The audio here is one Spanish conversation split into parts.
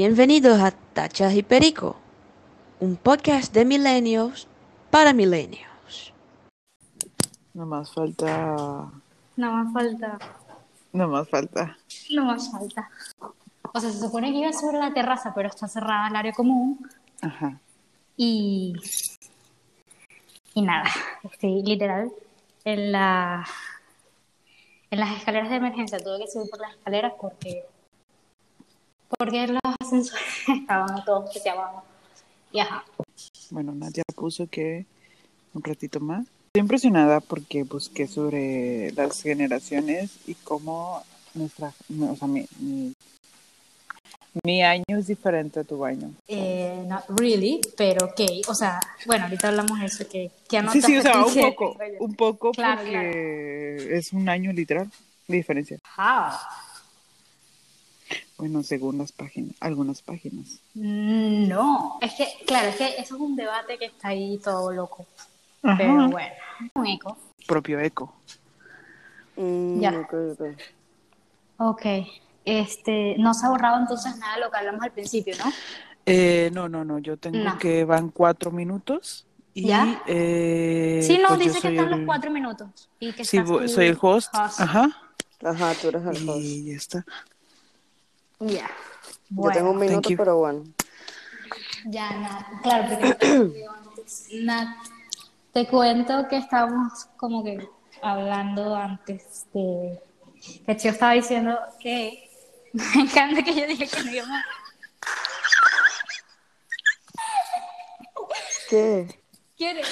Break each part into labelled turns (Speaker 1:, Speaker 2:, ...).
Speaker 1: Bienvenidos a Tachas y Perico, un podcast de milenios para milenios.
Speaker 2: No más falta.
Speaker 3: No más falta.
Speaker 2: No más falta.
Speaker 3: No más falta. O sea, se supone que iba sobre la terraza, pero está cerrada el área común.
Speaker 2: Ajá.
Speaker 3: Y. Y nada, estoy literal en la. En las escaleras de emergencia. Tuve que subir por las escaleras porque. Porque los ascensores estaban todos que se llamaban. Y ajá.
Speaker 2: Bueno, Nadia puso que un ratito más. Estoy impresionada porque busqué sobre las generaciones y cómo nuestra, o sea, mi, mi, mi año es diferente a tu año.
Speaker 3: Eh, not really, pero ok. O sea, bueno, ahorita hablamos de eso. Que, que
Speaker 2: Sí, sí, o sea, un poco, un poco
Speaker 3: Claro,
Speaker 2: porque es un año literal de diferencia.
Speaker 3: How?
Speaker 2: Bueno, según las páginas, algunas páginas.
Speaker 3: Mm, No, es que, claro, es que eso es un debate que está ahí todo loco.
Speaker 2: Ajá.
Speaker 3: Pero bueno, un eco.
Speaker 2: Propio eco.
Speaker 4: Mm,
Speaker 3: Ya.
Speaker 4: ok, ok.
Speaker 3: Ok, este, no se ha borrado entonces nada de lo que hablamos al principio, ¿no?
Speaker 2: Eh, no, no, no, yo tengo
Speaker 3: No.
Speaker 2: que van cuatro minutos. Y,
Speaker 3: ¿Ya?
Speaker 2: eh,
Speaker 3: sí, no,
Speaker 2: pues
Speaker 3: dice que están
Speaker 2: el-
Speaker 3: los cuatro minutos. Y que
Speaker 2: Sí,
Speaker 3: estás
Speaker 2: soy el host.
Speaker 3: host.
Speaker 2: Ajá.
Speaker 4: Ajá, tú eres el host.
Speaker 2: Y ya está.
Speaker 3: Ya.
Speaker 4: Yo
Speaker 3: Bueno,
Speaker 4: tengo un minuto, pero bueno.
Speaker 3: ya, Nat, claro, porque antes. Nat, te cuento que estábamos como que hablando antes de que Chio estaba diciendo que me encanta que yo dije que no íbamos
Speaker 4: ¿Qué?
Speaker 3: ¿Quieres?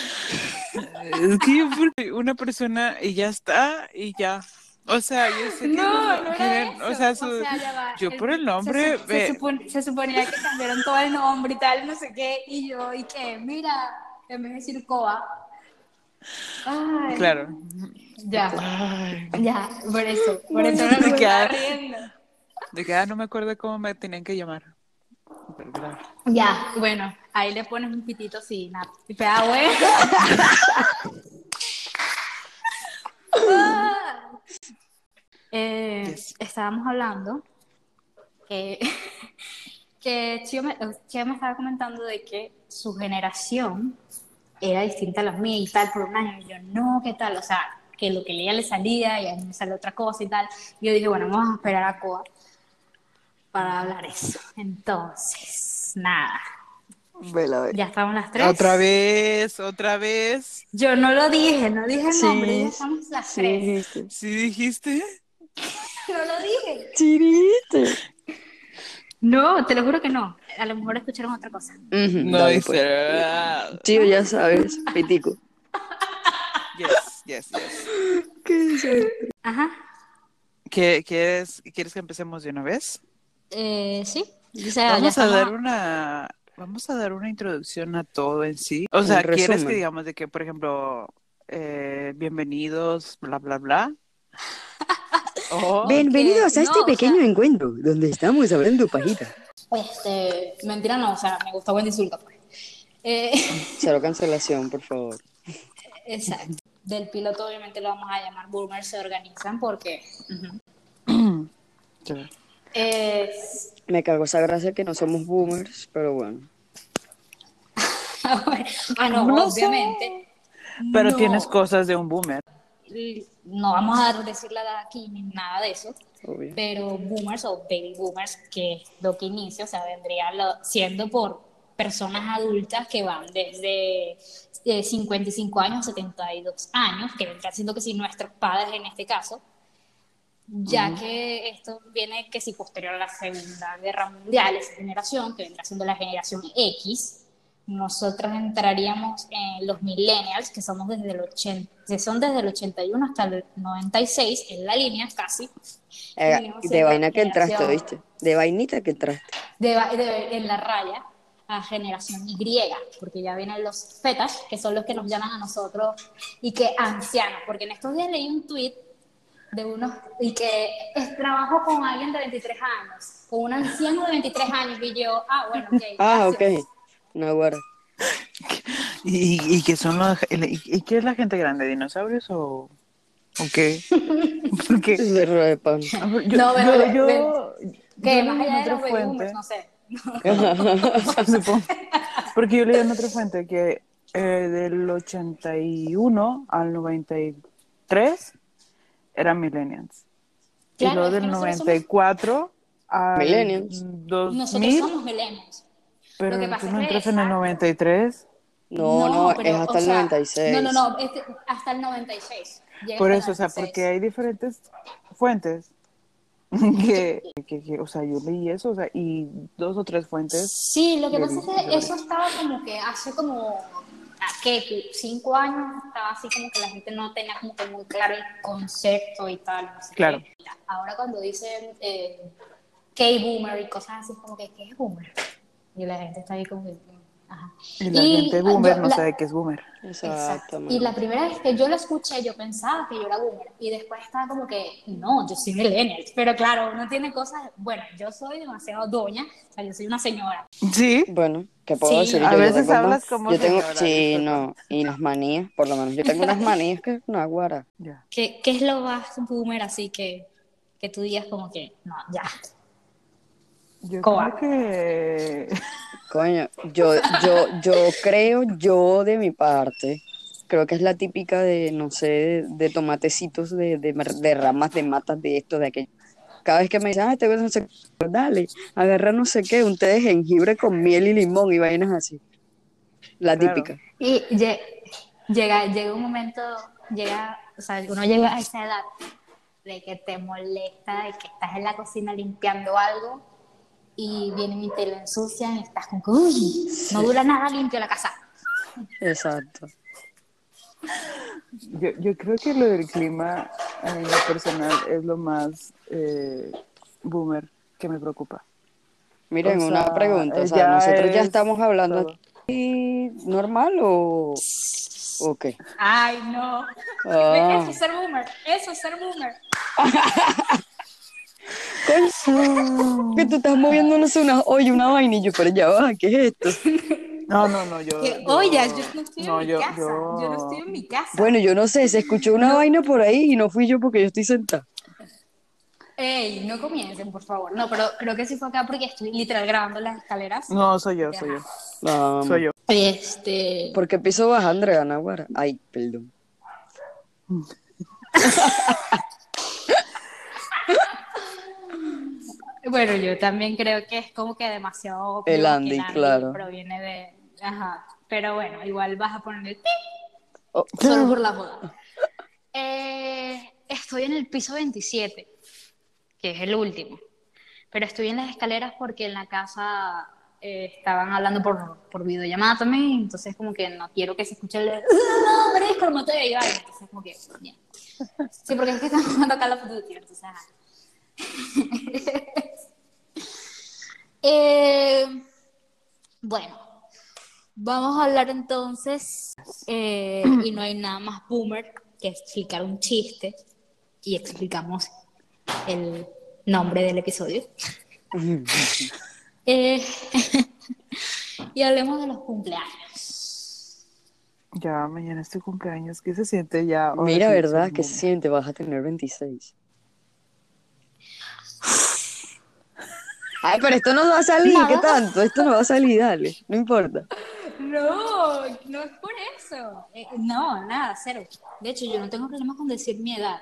Speaker 2: Es que yo porque una persona y ya está y ya. O sea, yo sé que
Speaker 3: No, no
Speaker 2: quieren- o sea, su- yo por el nombre
Speaker 3: se, su-
Speaker 2: ve-
Speaker 3: se, supon- se suponía que cambiaron todo el nombre y tal, no sé qué, y yo, y que, mira, en vez de decir Coa. Ay,
Speaker 2: claro.
Speaker 3: Ya,
Speaker 2: Ay,
Speaker 3: ya, por eso, por
Speaker 2: No,
Speaker 3: eso
Speaker 2: no
Speaker 3: me
Speaker 2: queda-
Speaker 3: estaba riendo.
Speaker 2: de que ah, no me acuerdo cómo me tenían que llamar.
Speaker 3: Ya, bueno, ahí le pones un pitito así, nada. Y bueno. Eh,
Speaker 2: Yes.
Speaker 3: Estábamos hablando que, que Chio me, Chio me estaba comentando de que su generación era distinta a la mía y tal por un año. Y yo, no, ¿qué tal? O sea, que lo que leía le salía y a mí me sale otra cosa y tal. Y yo dije, bueno, vamos a esperar a Coa para hablar eso. Entonces, nada,
Speaker 4: Vela, ve.
Speaker 3: ya estamos las tres.
Speaker 2: Otra vez, otra vez.
Speaker 3: Yo no lo dije, no dije el
Speaker 4: Sí,
Speaker 3: nombre, ya estamos las
Speaker 4: Sí,
Speaker 3: tres.
Speaker 4: dijiste.
Speaker 2: ¿Sí dijiste?
Speaker 3: No lo dije.
Speaker 4: Sí, dijiste.
Speaker 3: No, te lo juro que no. A lo mejor escucharon otra cosa.
Speaker 2: No
Speaker 4: dale,
Speaker 2: dice.
Speaker 4: Tío, ya sabes, pitico.
Speaker 2: Yes, yes, yes.
Speaker 4: ¿Qué desastre.
Speaker 3: Ajá.
Speaker 2: ¿Qué- ¿Quieres, ¿Quieres que empecemos de una vez?
Speaker 3: Eh, sí. O sea, ya
Speaker 2: Vamos a dar una vamos a dar una introducción a todo en sí. O sea, ¿quieres que digamos de que, por ejemplo, eh, bienvenidos, bla, bla, bla? O-
Speaker 4: Bienvenidos a
Speaker 3: no,
Speaker 4: este
Speaker 3: o sea-
Speaker 4: pequeño encuentro donde estamos hablando pajita.
Speaker 3: Este, mentira no, o sea, me gustó buen insulto. Pues. Eh,
Speaker 4: Cero cancelación, por favor.
Speaker 3: exacto. Del piloto obviamente lo vamos a llamar Boomers se organizan porque...
Speaker 2: Ya.
Speaker 3: Es-
Speaker 4: Me cago esa gracia que no somos boomers, pero bueno.
Speaker 3: ah, no,
Speaker 2: No sé.
Speaker 3: obviamente.
Speaker 2: Pero
Speaker 3: No.
Speaker 2: tienes cosas de un boomer.
Speaker 3: No vamos a decir la edad aquí ni nada de eso,
Speaker 4: Obvio.
Speaker 3: pero boomers o baby boomers, que es lo que inicia, o sea, vendría lo- siendo por personas adultas que van desde eh, 55 años a 72 años, que vendrán siendo que si nuestros padres en este caso, ya que esto viene que si posterior a la Segunda Guerra Mundial, esa generación, que vendrá siendo la generación X, nosotros entraríamos en los millennials, que somos desde el 80, que son desde el 81 hasta el 96, en la línea casi.
Speaker 4: Eh, de vaina que entraste, ¿viste? De vainita que entraste.
Speaker 3: de, de- en la raya a generación Y, porque ya vienen los fetas, que son los que nos llaman a nosotros, y que ancianos, porque en estos días leí un tweet de unos, y que es, trabajo con alguien de 23 años, con un anciano de 23 años, y yo, ah, bueno, ok.
Speaker 4: Ah,
Speaker 3: gracias.
Speaker 4: ok. No, bueno.
Speaker 2: ¿Y, y qué son los, y, y qué es la gente grande? ¿Dinosaurios o, o qué? Porque
Speaker 4: Cerro de pan.
Speaker 2: yo,
Speaker 3: No, pero-
Speaker 2: yo, yo-
Speaker 3: Que
Speaker 2: yo
Speaker 3: más allá de
Speaker 2: otra
Speaker 3: los boomers, no sé.
Speaker 2: Supongo. Porque yo leí en otra fuente que eh, del 81 al 93 eran millennials.
Speaker 3: Claro,
Speaker 2: y luego
Speaker 3: es
Speaker 2: del
Speaker 3: nosotros somos-
Speaker 2: 94 al
Speaker 4: Millennials.
Speaker 2: 2000,
Speaker 3: Nosotros somos millennials.
Speaker 2: Pero
Speaker 3: Lo que
Speaker 2: tú
Speaker 3: pasa
Speaker 2: no
Speaker 3: es que
Speaker 2: entras en el
Speaker 3: esa-
Speaker 2: 93.
Speaker 4: No, no,
Speaker 3: pero,
Speaker 4: es hasta el
Speaker 3: sea,
Speaker 4: 96.
Speaker 3: No, no, no, es que hasta el 96. Llega
Speaker 2: Por eso, o sea,
Speaker 3: 96.
Speaker 2: porque hay diferentes fuentes que, que- que, o sea, yo leí eso, o sea, y dos o tres fuentes.
Speaker 3: Sí, lo que pasa es que eso estaba como que hace como, ¿a qué? Cinco años estaba así como que la gente no tenía como que muy claro el concepto y tal. no sé
Speaker 2: Claro.
Speaker 3: qué. Ahora cuando dicen eh, K-Boomer y cosas así como que, ¿qué es Boomer? Y la gente está ahí como que, ajá.
Speaker 2: Y la
Speaker 3: Y,
Speaker 2: gente boomer
Speaker 3: yo-
Speaker 2: no
Speaker 3: la-
Speaker 2: sabe qué es boomer.
Speaker 3: Exacto.
Speaker 4: Exactamente.
Speaker 3: Y la primera vez que yo lo escuché, yo pensaba que yo era boomer. Y después estaba como que, no, yo soy millennial. Pero claro, uno tiene cosas, bueno, yo soy demasiado doña, o sea, yo soy una señora.
Speaker 2: Sí,
Speaker 4: Bueno, ¿qué puedo
Speaker 3: Sí.
Speaker 4: decir?
Speaker 2: A
Speaker 4: yo?
Speaker 2: Veces
Speaker 4: tengo
Speaker 2: hablas como
Speaker 4: yo tengo,
Speaker 2: señora,
Speaker 4: Sí, no. Y las manías, por lo menos. Yo tengo unas manías que una guara.
Speaker 2: ya.
Speaker 3: ¿Qué, qué es lo más boomer así que, que tú digas como que, no, ya?
Speaker 2: Yo
Speaker 3: Coa.
Speaker 2: creo que
Speaker 4: Coño, yo, yo, yo creo, yo de mi parte, creo que es la típica de, no sé, de, de tomatecitos, de, de, de ramas, de matas, de esto, de aquello. Cada vez que me dicen, ah, te no sé qué, dale, agarra no sé qué, un té de jengibre con miel y limón y vainas así. La
Speaker 2: Claro.
Speaker 4: típica.
Speaker 3: Y lle- llega, llega un momento, llega, o sea, uno llega a esa edad de que te molesta, de que estás en la cocina limpiando algo y vienen y te lo ensucian y estás como que, uy, no dura nada limpio la casa.
Speaker 4: Exacto.
Speaker 2: yo, yo creo que lo del clima en lo personal es lo más eh, boomer que me preocupa.
Speaker 4: Miren,
Speaker 2: O
Speaker 4: una
Speaker 2: sea,
Speaker 4: pregunta, o sea,
Speaker 2: ya
Speaker 4: nosotros ya
Speaker 2: es
Speaker 4: estamos hablando
Speaker 2: todo.
Speaker 4: aquí normal o, o qué?
Speaker 3: Ay, no.
Speaker 4: Ah.
Speaker 3: Eso es ser boomer, eso es ser boomer.
Speaker 4: Que tú estás moviendo, no sé, una olla, una vaina y yo, pero ya va, ¿qué es esto?
Speaker 2: No, no, no, yo. Yo-
Speaker 3: Oye, yo no estoy en mi
Speaker 2: yo-
Speaker 3: casa, yo...
Speaker 2: yo-
Speaker 3: no estoy en mi casa.
Speaker 4: Bueno, yo no sé, se escuchó una vaina por ahí y no fui yo porque yo estoy sentada.
Speaker 3: Ey, no comiencen, por favor. No, pero creo que sí fue acá porque estoy literal grabando las escaleras.
Speaker 2: No, soy yo, soy yo.
Speaker 4: Vamos.
Speaker 2: Soy yo.
Speaker 3: Este.
Speaker 4: ¿Por qué piso baja, Andrea Naguara? Ay, perdón.
Speaker 3: Bueno, yo también creo que es como que demasiado obvio
Speaker 4: El
Speaker 3: que
Speaker 4: Andy, claro.
Speaker 3: proviene de. Ajá. Pero bueno, igual vas a poner el
Speaker 4: Oh,
Speaker 3: solo por la boda. Eh, estoy en el piso 27, que es el último. Pero estoy en las escaleras porque en la casa eh, estaban hablando por, por videollamada también. Entonces, como que no quiero que se escuche el. ¡No, Marisco, mote de Iván! Entonces, como que. ya. Sí, porque es que están jugando Call of Duty. Entonces, ajá. Eh, bueno, vamos a hablar entonces, eh, y no hay nada más boomer que explicar un chiste y explicamos el nombre del episodio. Eh, y hablemos de los cumpleaños.
Speaker 2: Ya, mañana es tu cumpleaños. ¿Qué se siente ya?
Speaker 4: Mira, ¿verdad? ¿Qué se siente? Vas a tener 26. Ay, pero esto no va a salir, ¿qué tanto? Esto no va a salir, dale, no importa.
Speaker 3: No, no es por eso. Eh, no, nada, cero. De hecho, yo no tengo problemas con decir mi edad.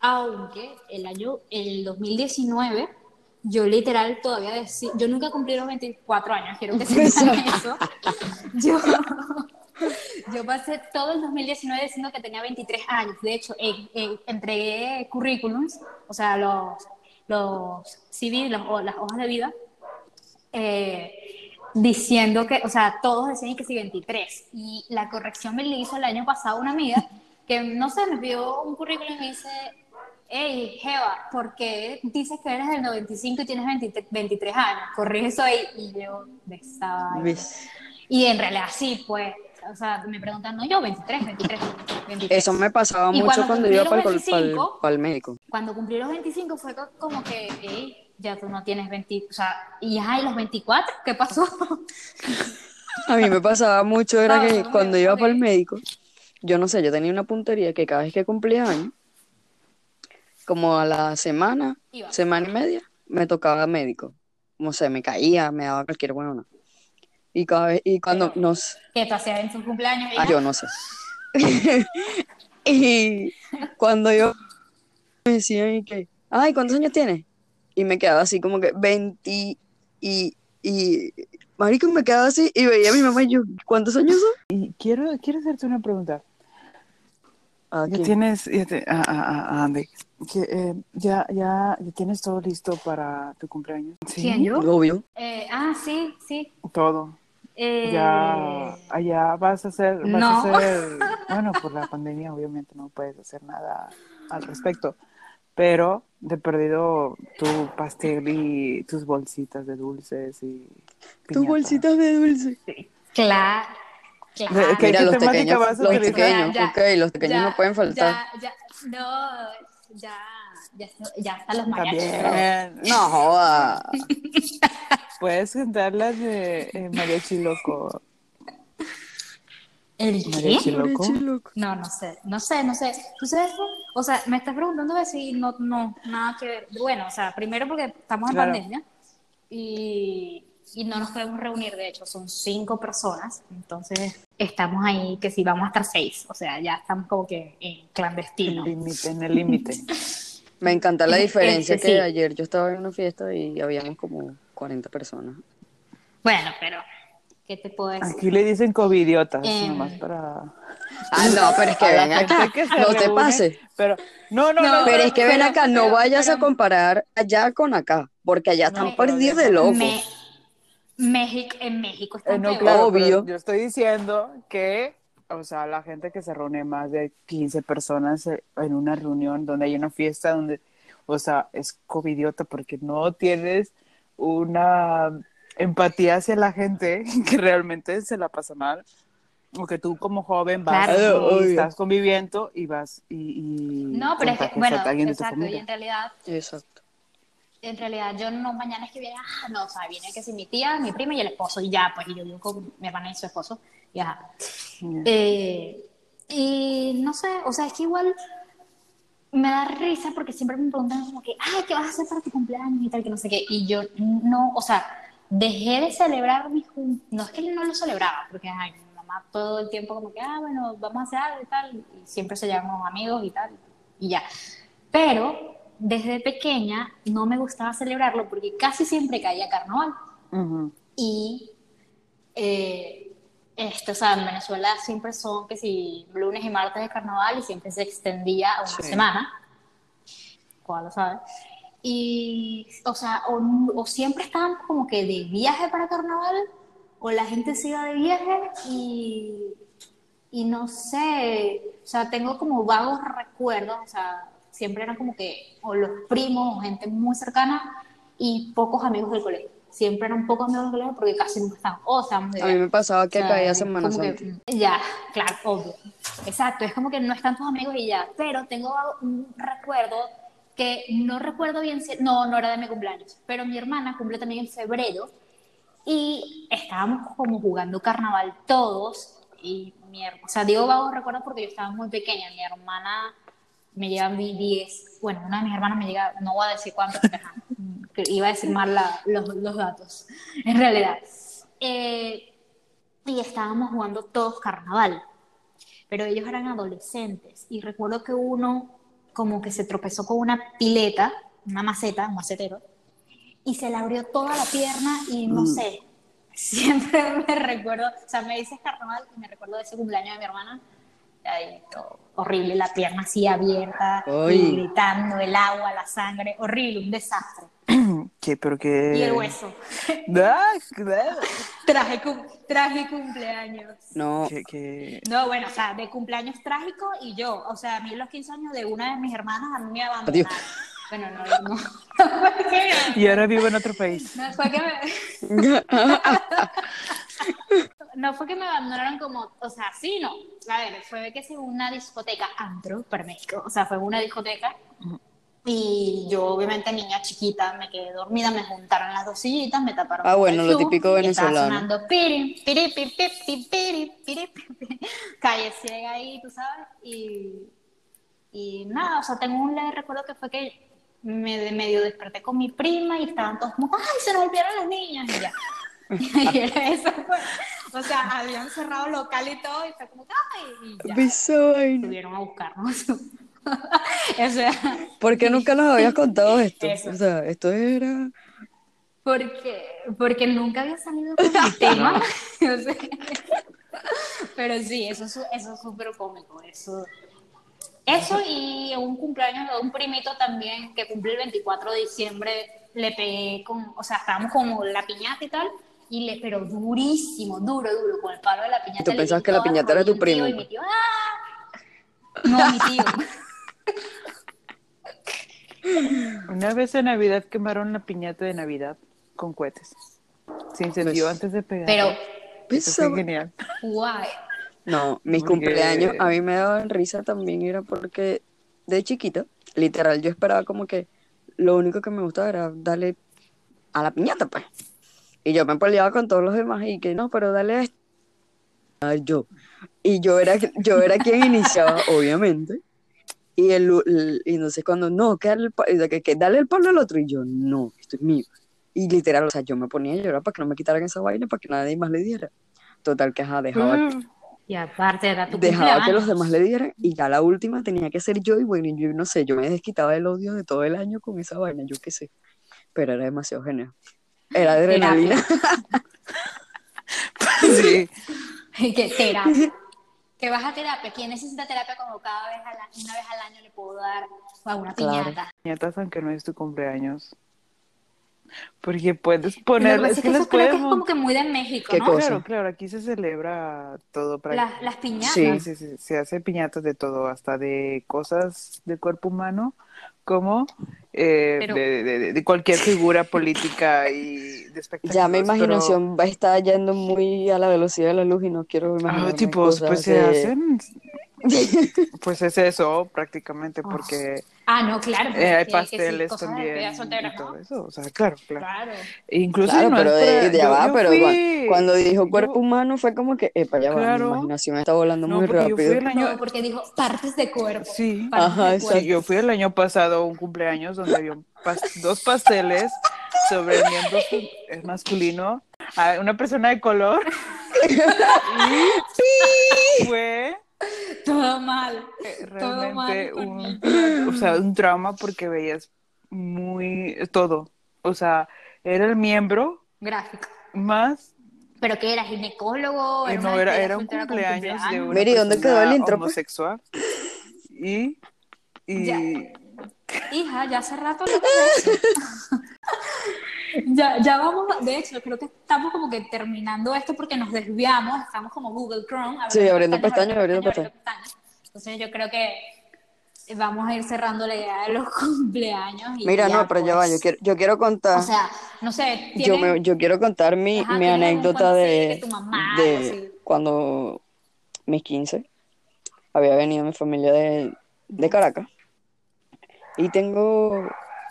Speaker 3: Aunque el año, el 2019, yo literal todavía decía, yo nunca cumplí los 24 años, quiero que sepan eso. Yo, yo pasé todo el 2019 diciendo que tenía 23 años. De hecho, eh, eh, entregué currículums, o sea, los, los CV, los- o las hojas de vida, eh, diciendo que, o sea, todos decían que sí 23. Y la corrección me la hizo el año pasado una amiga que, no sé, me pidió un currículum y me dice, hey, Jeva, ¿por qué dices que eres del 95 y tienes 23, 23 años? Corrige eso ahí. Y yo, de.
Speaker 4: ¿Ves?
Speaker 3: Y en realidad sí, pues, o sea, me preguntan, no, yo 23, 23, 23.
Speaker 4: Eso me pasaba
Speaker 3: Y
Speaker 4: mucho
Speaker 3: cuando
Speaker 4: iba para el,
Speaker 3: 25,
Speaker 4: médico.
Speaker 3: Cuando cumplí los 25 fue co- como que, hey, ya tú no tienes 20, o sea, y ay, los 24, ¿qué pasó?
Speaker 4: A mí me pasaba mucho, era
Speaker 3: No,
Speaker 4: que
Speaker 3: no,
Speaker 4: cuando iba para el médico, yo no sé, yo tenía una puntería que cada vez que cumplía años, como a la semana,
Speaker 3: Iba.
Speaker 4: semana y media, me tocaba médico. no sé, me caía, me daba cualquier huevona. Y, cada vez, y cuando
Speaker 3: Pero-
Speaker 4: nos...
Speaker 3: ¿Qué tú hacías en tu cumpleaños?
Speaker 4: Ah,
Speaker 3: hija?
Speaker 4: yo no sé. y cuando yo me decían y que, ay, ¿cuántos años tienes? Y me quedaba así como que 20 y, y, marico, me quedaba así y veía a mi mamá y yo, ¿cuántos años son?
Speaker 2: Y quiero, quiero hacerte una pregunta. Ya
Speaker 4: ¿qué?
Speaker 2: tienes, ya te- ah, ah, ah, ah, Andy, que, eh, ya, ya, ya tienes todo listo para tu cumpleaños. Sí,
Speaker 3: ¿Quién, yo?
Speaker 4: Obvio.
Speaker 3: Eh, ah, sí, sí.
Speaker 2: Todo.
Speaker 3: Eh,
Speaker 2: Ya, allá vas a hacer, vas
Speaker 3: no.
Speaker 2: a hacer, bueno, por la pandemia obviamente no puedes hacer nada al respecto, pero de perdido tu pastel y tus bolsitas de dulces y
Speaker 4: Tus bolsitas de dulce.
Speaker 3: Claro,
Speaker 2: De-
Speaker 3: claro.
Speaker 2: ¿Qué-
Speaker 4: Mira,
Speaker 2: qué
Speaker 4: los
Speaker 2: temática
Speaker 4: pequeños,
Speaker 2: vas a
Speaker 4: los
Speaker 2: utilizar?
Speaker 4: pequeños,
Speaker 3: Ya,
Speaker 4: ok, los pequeños
Speaker 3: Ya,
Speaker 4: no pueden faltar.
Speaker 3: Ya, ya, no, ya, ya, ya están los mariachis.
Speaker 2: También.
Speaker 4: No joda.
Speaker 2: Puedes cantar las de eh, Mariachi Loco.
Speaker 3: ¿El qué?
Speaker 2: Mariachi Loco.
Speaker 3: No, no sé, no sé, no sé. ¿Tú sabes? O sea, me estás preguntando de si no, no, nada que ver. Bueno, o sea, primero porque estamos en
Speaker 2: Claro.
Speaker 3: pandemia y, y no nos podemos reunir, de hecho, son cinco personas, entonces estamos ahí que si vamos a estar seis, o sea, ya estamos como que en
Speaker 2: En
Speaker 3: clandestino.
Speaker 2: el límite, en el límite.
Speaker 4: Me encanta la
Speaker 3: Este,
Speaker 4: diferencia que
Speaker 3: sí.
Speaker 4: ayer yo estaba en una fiesta y habíamos como 40 personas.
Speaker 3: Bueno, pero, ¿qué te puedo decir?
Speaker 2: Aquí le dicen covidiotas,
Speaker 3: Em.
Speaker 2: nomás para...
Speaker 4: Ah, no, pero es que ven acá,
Speaker 2: que
Speaker 4: no te
Speaker 2: reúne,
Speaker 4: pase.
Speaker 2: Pero, no, no,
Speaker 3: No,
Speaker 2: no.
Speaker 4: Pero es que ven
Speaker 3: pero-
Speaker 4: acá, no
Speaker 3: pero-
Speaker 4: vayas a comparar allá con acá, porque allá están perdidos de locos.
Speaker 3: Me- México, en México está
Speaker 2: Eh, no, claro,
Speaker 4: Obvio.
Speaker 2: yo estoy diciendo que, o sea, la gente que se reúne más de 15 personas eh, en una reunión donde hay una fiesta donde, o sea, es covidiota porque no tienes una empatía hacia la gente que realmente se la pasa mal. O que tú como joven vas
Speaker 3: Claro.
Speaker 2: y estás conviviendo y vas y, y
Speaker 3: No, pero es que, bueno, exacto, y en realidad
Speaker 4: Exacto.
Speaker 3: en realidad yo no mañana es que viene, ah, no, o sea, viene que si mi tía, mi prima y el esposo, y ya, pues, y yo vivo con mi hermana y su esposo, ajá.
Speaker 2: Yeah.
Speaker 3: Eh, y no sé, o sea, es que igual me da risa porque siempre me preguntan como que, ay, ¿qué vas a hacer para tu cumpleaños y tal, que no sé qué, y yo no, o sea, dejé de celebrar mi no es que no lo celebraba, porque ay, mi mamá todo el tiempo como que, ah, bueno, vamos a hacer algo y tal, y siempre se llaman amigos y tal, y ya. Pero desde pequeña no me gustaba celebrarlo porque casi siempre caía carnaval. Y, eh, esto, o sea, en Venezuela siempre son que si lunes y martes de carnaval y siempre se extendía a una
Speaker 2: Sí.
Speaker 3: semana. ¿Cuál lo sabe? Y, o sea, o, o siempre estaban como que de viaje para carnaval, o la gente se iba de viaje y, y no sé, o sea, tengo como vagos recuerdos, o sea, siempre eran como que o los primos o gente muy cercana y pocos amigos del colegio. Siempre eran pocos amigos del colegio porque casi nunca estaban. O estábamos de
Speaker 4: A mí me pasaba que
Speaker 3: O sea,
Speaker 4: caía Semana
Speaker 3: que,
Speaker 4: Santa.
Speaker 3: ya, claro, obvio. Exacto, es como que no están tus amigos y ya. Pero tengo un recuerdo que no recuerdo bien si. No, no era de mi cumpleaños. Pero mi hermana cumple también en febrero y estábamos como jugando carnaval todos. Y mi o sea, digo vago recuerdo porque yo estaba muy pequeña. Mi hermana me lleva mi 10. Bueno, una de mis hermanas me llega, no voy a decir cuánto, iba a decir mal la- los, los datos, en realidad. Eh, y estábamos jugando todos carnaval, pero ellos eran adolescentes y recuerdo que uno como que se tropezó con una pileta, una maceta, un macetero, y se le abrió toda la pierna y no
Speaker 4: Mm.
Speaker 3: sé, siempre me recuerdo, o sea, me dices carnaval y me recuerdo de ese cumpleaños de mi hermana, ahí todo horrible, la pierna así abierta, y gritando, el agua, la sangre, horrible, un desastre.
Speaker 2: ¿Qué? Pero que...
Speaker 3: Y el hueso.
Speaker 2: Ah.
Speaker 3: Traje, cum- traje cumpleaños.
Speaker 4: No,
Speaker 2: Que, que...
Speaker 3: No, bueno, o sea, de cumpleaños trágico y yo, o sea, a mí los 15 años de una de mis hermanas a mí me abandonaron.
Speaker 4: Adiós.
Speaker 3: Bueno, no, no, que,
Speaker 2: Y ahora vivo en otro país.
Speaker 3: no fue que me, no fue que me abandonaron como, o sea, sí, no. A ver, fue que sí, una discoteca antro para México, o sea, fue una discoteca y yo obviamente niña chiquita me quedé dormida, me juntaron las dos sillitas, me taparon
Speaker 4: Ah, bueno, lo típico
Speaker 3: y estaba
Speaker 4: venezolano.
Speaker 3: sonando piri, piri, piri, piri, piri, piri, piri, calle ciega ahí, tú sabes, y, y nada, o sea, tengo un leve recuerdo que fue que me de medio desperté con mi prima y estaban todos como, ¡ay, se nos olvidaron las niñas! Y ya. y era eso, pues. O sea, habían cerrado local y todo, y fue como, ¡ay! Y ya. Subieron a buscarnos. o sea,
Speaker 4: ¿Por qué nunca nos habías contado esto?
Speaker 3: Eso.
Speaker 4: O sea, esto era...
Speaker 3: porque, porque nunca había salido con el tema. O sea, pero sí, eso es eso es súper cómico. Eso, eso y un cumpleaños de un primito también que cumple el 24 de diciembre, le pegué con, o sea, estábamos como la piñata y tal, y le, pero durísimo, duro, duro, con el palo de la piñata.
Speaker 4: ¿Tú pensabas que la piñata era tu primo?
Speaker 3: Y mi tío, ¡ah! No, mi tío.
Speaker 2: Una vez en Navidad quemaron la piñata de Navidad con cohetes. Se incendió
Speaker 4: Pues-
Speaker 2: antes de pegar.
Speaker 3: Pero,
Speaker 2: Eso fue genial.
Speaker 3: guay.
Speaker 4: No, mis
Speaker 2: Porque-
Speaker 4: cumpleaños a mí me daban risa también era porque de chiquita, literal, yo esperaba como que lo único que me gustaba era darle a la piñata, pues. Y yo me peleaba con todos los demás y que no, pero dale a esto. A yo. Y yo era, yo era quien iniciaba, obviamente. Y, el, el- y no, que dale, el, pa- que, que dale el palo al otro. Y yo, no, esto es mío. Y literal, o sea, yo me ponía a llorar para que no me quitaran esa vaina, para que nadie más le diera. Total, que ajá, dejaba
Speaker 2: Mm.
Speaker 3: Y aparte era tu
Speaker 4: dejaba que los demás le dieran y ya la última tenía que ser yo y bueno, yo no sé, yo me desquitaba el odio de todo el año con esa vaina, yo qué sé, pero era demasiado genial. Era adrenalina.
Speaker 2: Sí.
Speaker 3: que terapia. Que vas a terapia. ¿Quién necesita terapia como cada vez, al a- una vez al año le puedo dar a una
Speaker 4: Claro.
Speaker 3: piñata?
Speaker 2: Piñatas aunque no es tu cumpleaños. Porque puedes
Speaker 3: Lo
Speaker 2: poner,
Speaker 3: que pasa
Speaker 2: es que
Speaker 3: eso creo que es como que muy de México,
Speaker 4: ¿Qué
Speaker 3: ¿no?
Speaker 4: cosa?
Speaker 2: Claro, claro, aquí se celebra todo para
Speaker 3: Las, las piñatas.
Speaker 4: Sí.
Speaker 2: Sí, sí, se hace piñatas de todo, hasta de cosas del cuerpo humano, como eh,
Speaker 3: Pero-
Speaker 2: de, de- de cualquier figura política y de espectáculos.
Speaker 4: Ya mi
Speaker 2: pero-
Speaker 4: imaginación va a estar yendo muy a la velocidad de la luz y no quiero
Speaker 2: Ah,
Speaker 4: imaginar
Speaker 2: tipos, pues se hacen, pues es eso prácticamente,
Speaker 3: Oh,
Speaker 2: porque
Speaker 3: Ah, no, claro.
Speaker 2: eh, hay
Speaker 3: que- que sí,
Speaker 2: pasteles
Speaker 3: de
Speaker 2: también
Speaker 3: soltera,
Speaker 2: y todo
Speaker 3: ¿no?
Speaker 2: eso, o sea, claro, claro.
Speaker 3: Claro.
Speaker 2: Incluso
Speaker 4: Claro,
Speaker 2: no
Speaker 4: pero de, de
Speaker 2: yo-
Speaker 4: va,
Speaker 2: yo
Speaker 4: pero
Speaker 2: fui-
Speaker 4: cua- cuando dijo cuerpo
Speaker 2: yo-
Speaker 4: humano fue como que, epa, ya va,
Speaker 2: Claro.
Speaker 4: mi imaginación está volando
Speaker 2: No,
Speaker 4: muy
Speaker 2: porque yo fui
Speaker 4: rápido.
Speaker 2: el año-
Speaker 3: No, porque dijo partes de cuerpo.
Speaker 2: Sí.
Speaker 4: Ajá,
Speaker 3: de cuerpo.
Speaker 2: Sí, yo fui el año pasado a un cumpleaños donde había pas- dos pasteles sobre el miembro eh, masculino, a una persona de color. y fue
Speaker 3: Todo mal.
Speaker 2: eh,
Speaker 3: Todo mal
Speaker 2: realmente un, o sea, un trauma porque veías muy todo. O sea, era el miembro
Speaker 3: Gráfico.
Speaker 2: más
Speaker 3: ¿Pero qué era? ¿Ginecólogo?
Speaker 2: eh,
Speaker 3: una
Speaker 2: no era, era un cumpleaños de una
Speaker 4: Miri, ¿dónde quedó el intro, pues?
Speaker 2: homosexual. Y, y
Speaker 3: Ya. Hija, ya hace rato no. ya, ya vamos, de hecho, creo que estamos como que terminando esto porque nos desviamos, estamos como Google Chrome.
Speaker 4: Sí, abriendo pestañas, abriendo
Speaker 3: pestañas. Entonces yo creo que vamos a ir cerrando la idea de los cumpleaños. y
Speaker 4: Mira,
Speaker 3: ya,
Speaker 4: no, pero ya va,
Speaker 3: pues,
Speaker 4: yo quiero, yo quiero contar.
Speaker 3: O sea, no sé,
Speaker 4: Yo,
Speaker 3: ¿tienen-
Speaker 4: me, yo quiero contar mi,
Speaker 3: Ajá,
Speaker 4: mi
Speaker 3: ¿tienes algún
Speaker 4: anécdota de,
Speaker 3: tu mamá,
Speaker 4: de
Speaker 3: así?
Speaker 4: cuando mis 15 había venido mi familia de, de Caracas y tengo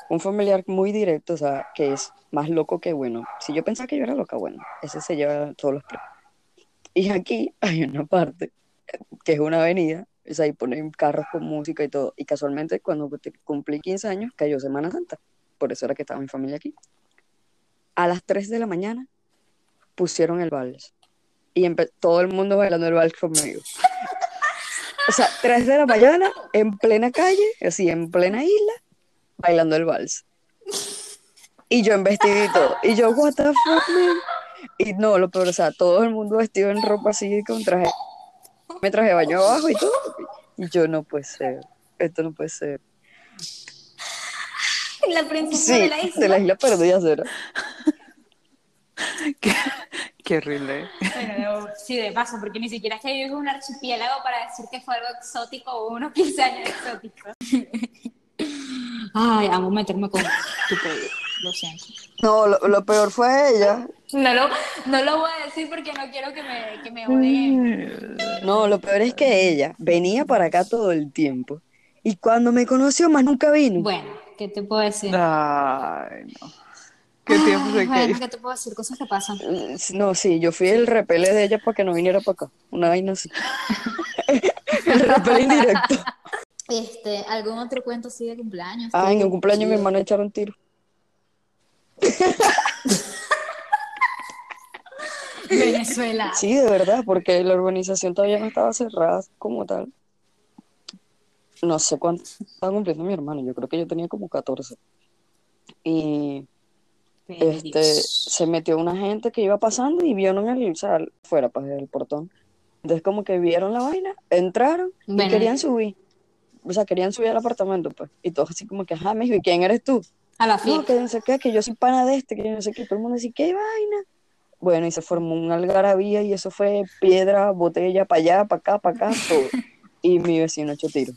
Speaker 4: un familiar muy directo, o sea, que es más loco que bueno. Si yo pensaba que yo era loca, bueno, ese se lleva todos los premios. Y aquí hay una parte que es una avenida, o sea, ahí ponen carros con música y todo. Y casualmente cuando cumplí 15 años cayó Semana Santa, por eso era que estaba mi familia aquí. A las 3 de la mañana pusieron el vals y todo el mundo bailando el vals conmigo. O sea, 3 de la mañana en plena calle, así en plena isla, bailando el vals. Y yo en vestidito. Y yo, what the fuck, man? Y no, lo peor, o sea, todo el mundo vestido en ropa así con traje. Me traje baño abajo y todo. Y yo, no puede ser. Esto no puede ser.
Speaker 3: La princesa
Speaker 4: Sí,
Speaker 3: de la isla.
Speaker 4: de la isla perdida será.
Speaker 2: qué, qué horrible.
Speaker 3: Bueno, sí, de paso, porque ni siquiera es que vives en un archipiélago para decir que fue algo exótico o unos 15 años exóticos. Ay, amo meterme con tu pedido, lo siento.
Speaker 4: No, lo, lo peor fue ella.
Speaker 3: No lo, no lo voy a decir porque no quiero que me, que me odien.
Speaker 4: No, lo peor es que ella venía para acá todo el tiempo. Y cuando me conoció, más nunca vino.
Speaker 3: Bueno, ¿qué te puedo decir?
Speaker 2: Ay, no. Qué tiempo de
Speaker 3: Ay, bueno, ¿qué te puedo decir? Cosas que pasan.
Speaker 4: Eh, No, sí, yo fui el repele de ella para que no viniera para acá. Una vaina así. el repele indirecto.
Speaker 3: Este, ¿algún otro cuento así de cumpleaños?
Speaker 4: Ah, en el cumpleaños mi hermano echaron tiro.
Speaker 3: Venezuela.
Speaker 4: Sí, de verdad, porque la urbanización todavía no estaba cerrada como tal. No sé cuánto estaba cumpliendo mi hermano, yo creo que yo tenía como 14. Y este, se metió una gente que iba pasando y vieron el, o sea, fuera pues del portón. Entonces como que vieron la vaina, entraron y
Speaker 3: Bueno.
Speaker 4: querían subir. O sea, querían subir al apartamento, pues. Y todos así como que, ajá, mijo, ¿y quién eres tú?
Speaker 3: A la
Speaker 4: No,
Speaker 3: fiesta.
Speaker 4: que no sé qué, que yo soy pana de este, que yo no sé qué. Todo el mundo decía, ¿qué vaina? Bueno, y se formó un algarabía y eso fue piedra, botella, para allá, para acá, para acá, todo. Y mi vecino echó tiro.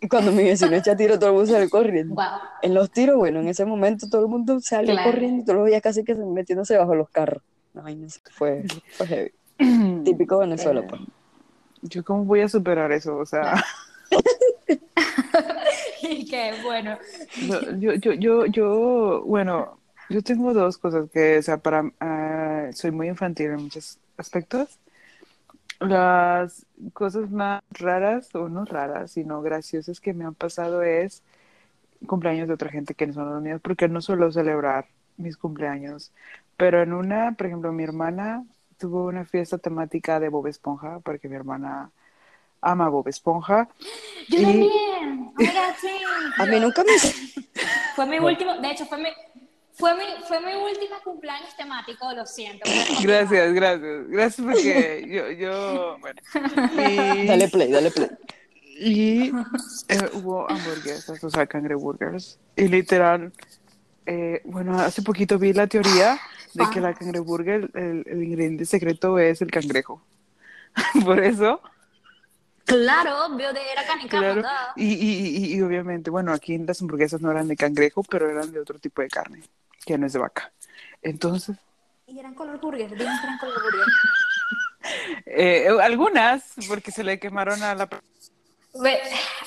Speaker 4: Y cuando mi vecino echa tiro, todo el mundo sale corriendo.
Speaker 3: Wow.
Speaker 4: En los tiros, bueno, en ese momento todo el mundo salió
Speaker 3: Claro.
Speaker 4: corriendo y todos los días casi que se metiéndose bajo los carros. Ay, no sé, fue, fue heavy. Típico Venezuela, pues.
Speaker 2: Yo cómo voy a superar eso, o sea,
Speaker 3: Y que bueno.
Speaker 2: no, yo, yo, yo, yo, bueno, yo tengo dos cosas que, o sea, para, ah, soy muy infantil en muchos aspectos. Las cosas más raras, o no raras, sino graciosas que me han pasado es cumpleaños de otra gente que no son los míos, porque no suelo celebrar mis cumpleaños. Pero en una, por ejemplo, mi hermana tuvo una fiesta temática de Bob Esponja, porque mi hermana ama Bob Esponja.
Speaker 3: Yo
Speaker 2: Y-
Speaker 3: también. Oh my God, sí.
Speaker 4: A mí nunca me...
Speaker 3: Fue mi último, de hecho, fue mi, fue mi, fue mi último cumpleaños temático, lo siento.
Speaker 2: Gracias, gracias. Gracias porque yo, yo, bueno. Y,
Speaker 4: Dale play, dale play.
Speaker 2: y eh, hubo hamburguesas, o sea, cangreburgers. Y literal, eh, bueno, hace poquito vi la teoría de que la cangreburger, el, el ingrediente secreto es el cangrejo. Por eso,
Speaker 3: Claro, obvio, de era canica,
Speaker 2: claro.
Speaker 3: ¿verdad?
Speaker 2: Y, y, y, y obviamente, bueno, aquí las hamburguesas no eran de cangrejo, pero eran de otro tipo de carne, que no es de vaca. Entonces,
Speaker 3: Y eran color burger, eran color burger.
Speaker 2: eh, algunas, porque se le quemaron a la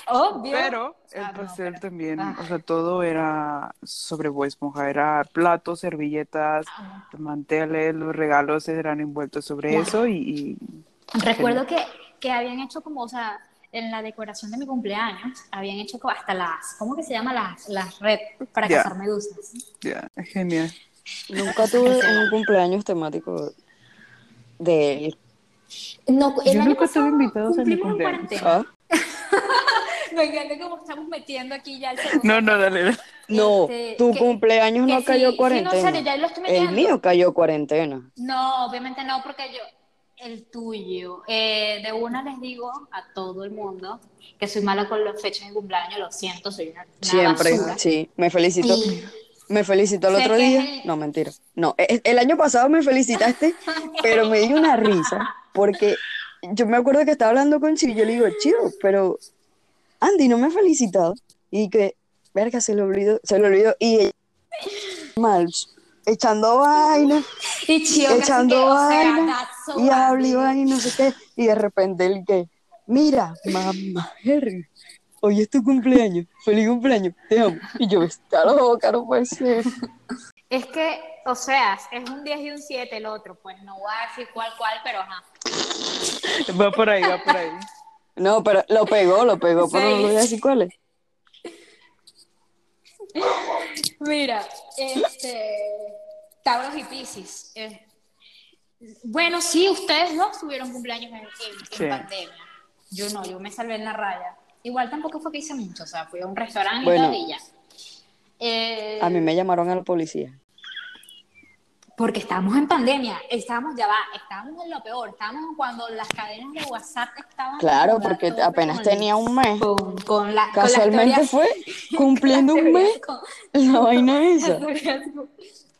Speaker 3: Obvio.
Speaker 2: Pero el
Speaker 3: Ah, no,
Speaker 2: pastel
Speaker 3: pero-
Speaker 2: también,
Speaker 3: ah.
Speaker 2: o sea, todo era sobre Bob Esponja, era platos, servilletas,
Speaker 3: Ah.
Speaker 2: manteles, los regalos eran envueltos sobre eso y, y-
Speaker 3: Recuerdo que, que habían hecho como, o sea, en la decoración de mi cumpleaños, habían hecho como hasta las, ¿cómo que se llama? Las, las red para
Speaker 2: Ya.
Speaker 3: cazar medusas.
Speaker 2: ya, genial.
Speaker 4: Nunca tuve un cumpleaños temático de él.
Speaker 3: No, el
Speaker 2: Yo
Speaker 3: año
Speaker 2: nunca
Speaker 3: pasado
Speaker 2: tuve invitados a mi cumpleaños.
Speaker 3: cuarentena.
Speaker 4: ¿Ah?
Speaker 3: Me encanta cómo estamos metiendo aquí ya el segundo.
Speaker 2: No, no, dale. dale.
Speaker 4: No,
Speaker 3: Este,
Speaker 4: tu
Speaker 3: que-
Speaker 4: cumpleaños
Speaker 3: que
Speaker 4: no
Speaker 3: sí,
Speaker 4: cayó
Speaker 3: sí, no,
Speaker 4: cuarentena.
Speaker 3: serio, ya lo estoy
Speaker 4: el mío cayó cuarentena.
Speaker 3: No, obviamente no, porque yo, el tuyo, eh, de una les digo a todo el mundo que soy mala con las fechas de cumpleaños, lo siento, soy una, una
Speaker 4: Siempre,
Speaker 3: basura.
Speaker 4: sí. Me felicito.
Speaker 3: Y-
Speaker 4: Me felicitó el otro día.
Speaker 3: el-
Speaker 4: No, mentira. No, e- el año pasado me felicitaste, pero me dio una risa porque yo me acuerdo que estaba hablando con Chi y yo le digo, chido, pero Andy no me ha felicitado. Y que, verga, se le olvidó, se le olvidó. Y ella, mal, echando vaina, echando
Speaker 3: que, o sea,
Speaker 4: vaina,
Speaker 3: so
Speaker 4: y habla y vaina, no sé qué. Y de repente él que, mira, mamá, Harry, hoy es tu cumpleaños, feliz cumpleaños, te amo. Y yo, está loca, no puede ser.
Speaker 3: Es que, o sea, es un 10 y un 7 el otro, pues no voy a decir cuál, cuál, pero ajá.
Speaker 2: Va por ahí, va por ahí.
Speaker 4: No, pero lo pegó, lo pegó, pero no
Speaker 3: Sí.
Speaker 4: voy a decir cuál es.
Speaker 3: Mira, este, Tauros y Piscis. eh, bueno, sí, ustedes dos tuvieron cumpleaños en, en- en
Speaker 2: Sí.
Speaker 3: pandemia. Yo no, yo me salvé en la raya. Igual tampoco fue que hice mucho, o sea, fui a un restaurante
Speaker 4: Bueno.
Speaker 3: y tal y ya. Eh,
Speaker 4: A mí me llamaron a la policía.
Speaker 3: Porque estábamos en pandemia, estábamos, ya va, estábamos en lo peor, estábamos cuando las cadenas de WhatsApp estaban...
Speaker 4: Claro, porque apenas
Speaker 3: con-
Speaker 4: tenía un mes.
Speaker 3: Con, con la, con las
Speaker 4: Casualmente fue cumpliendo un mes
Speaker 3: con-
Speaker 4: la vaina
Speaker 3: las
Speaker 4: esa.
Speaker 3: teorías,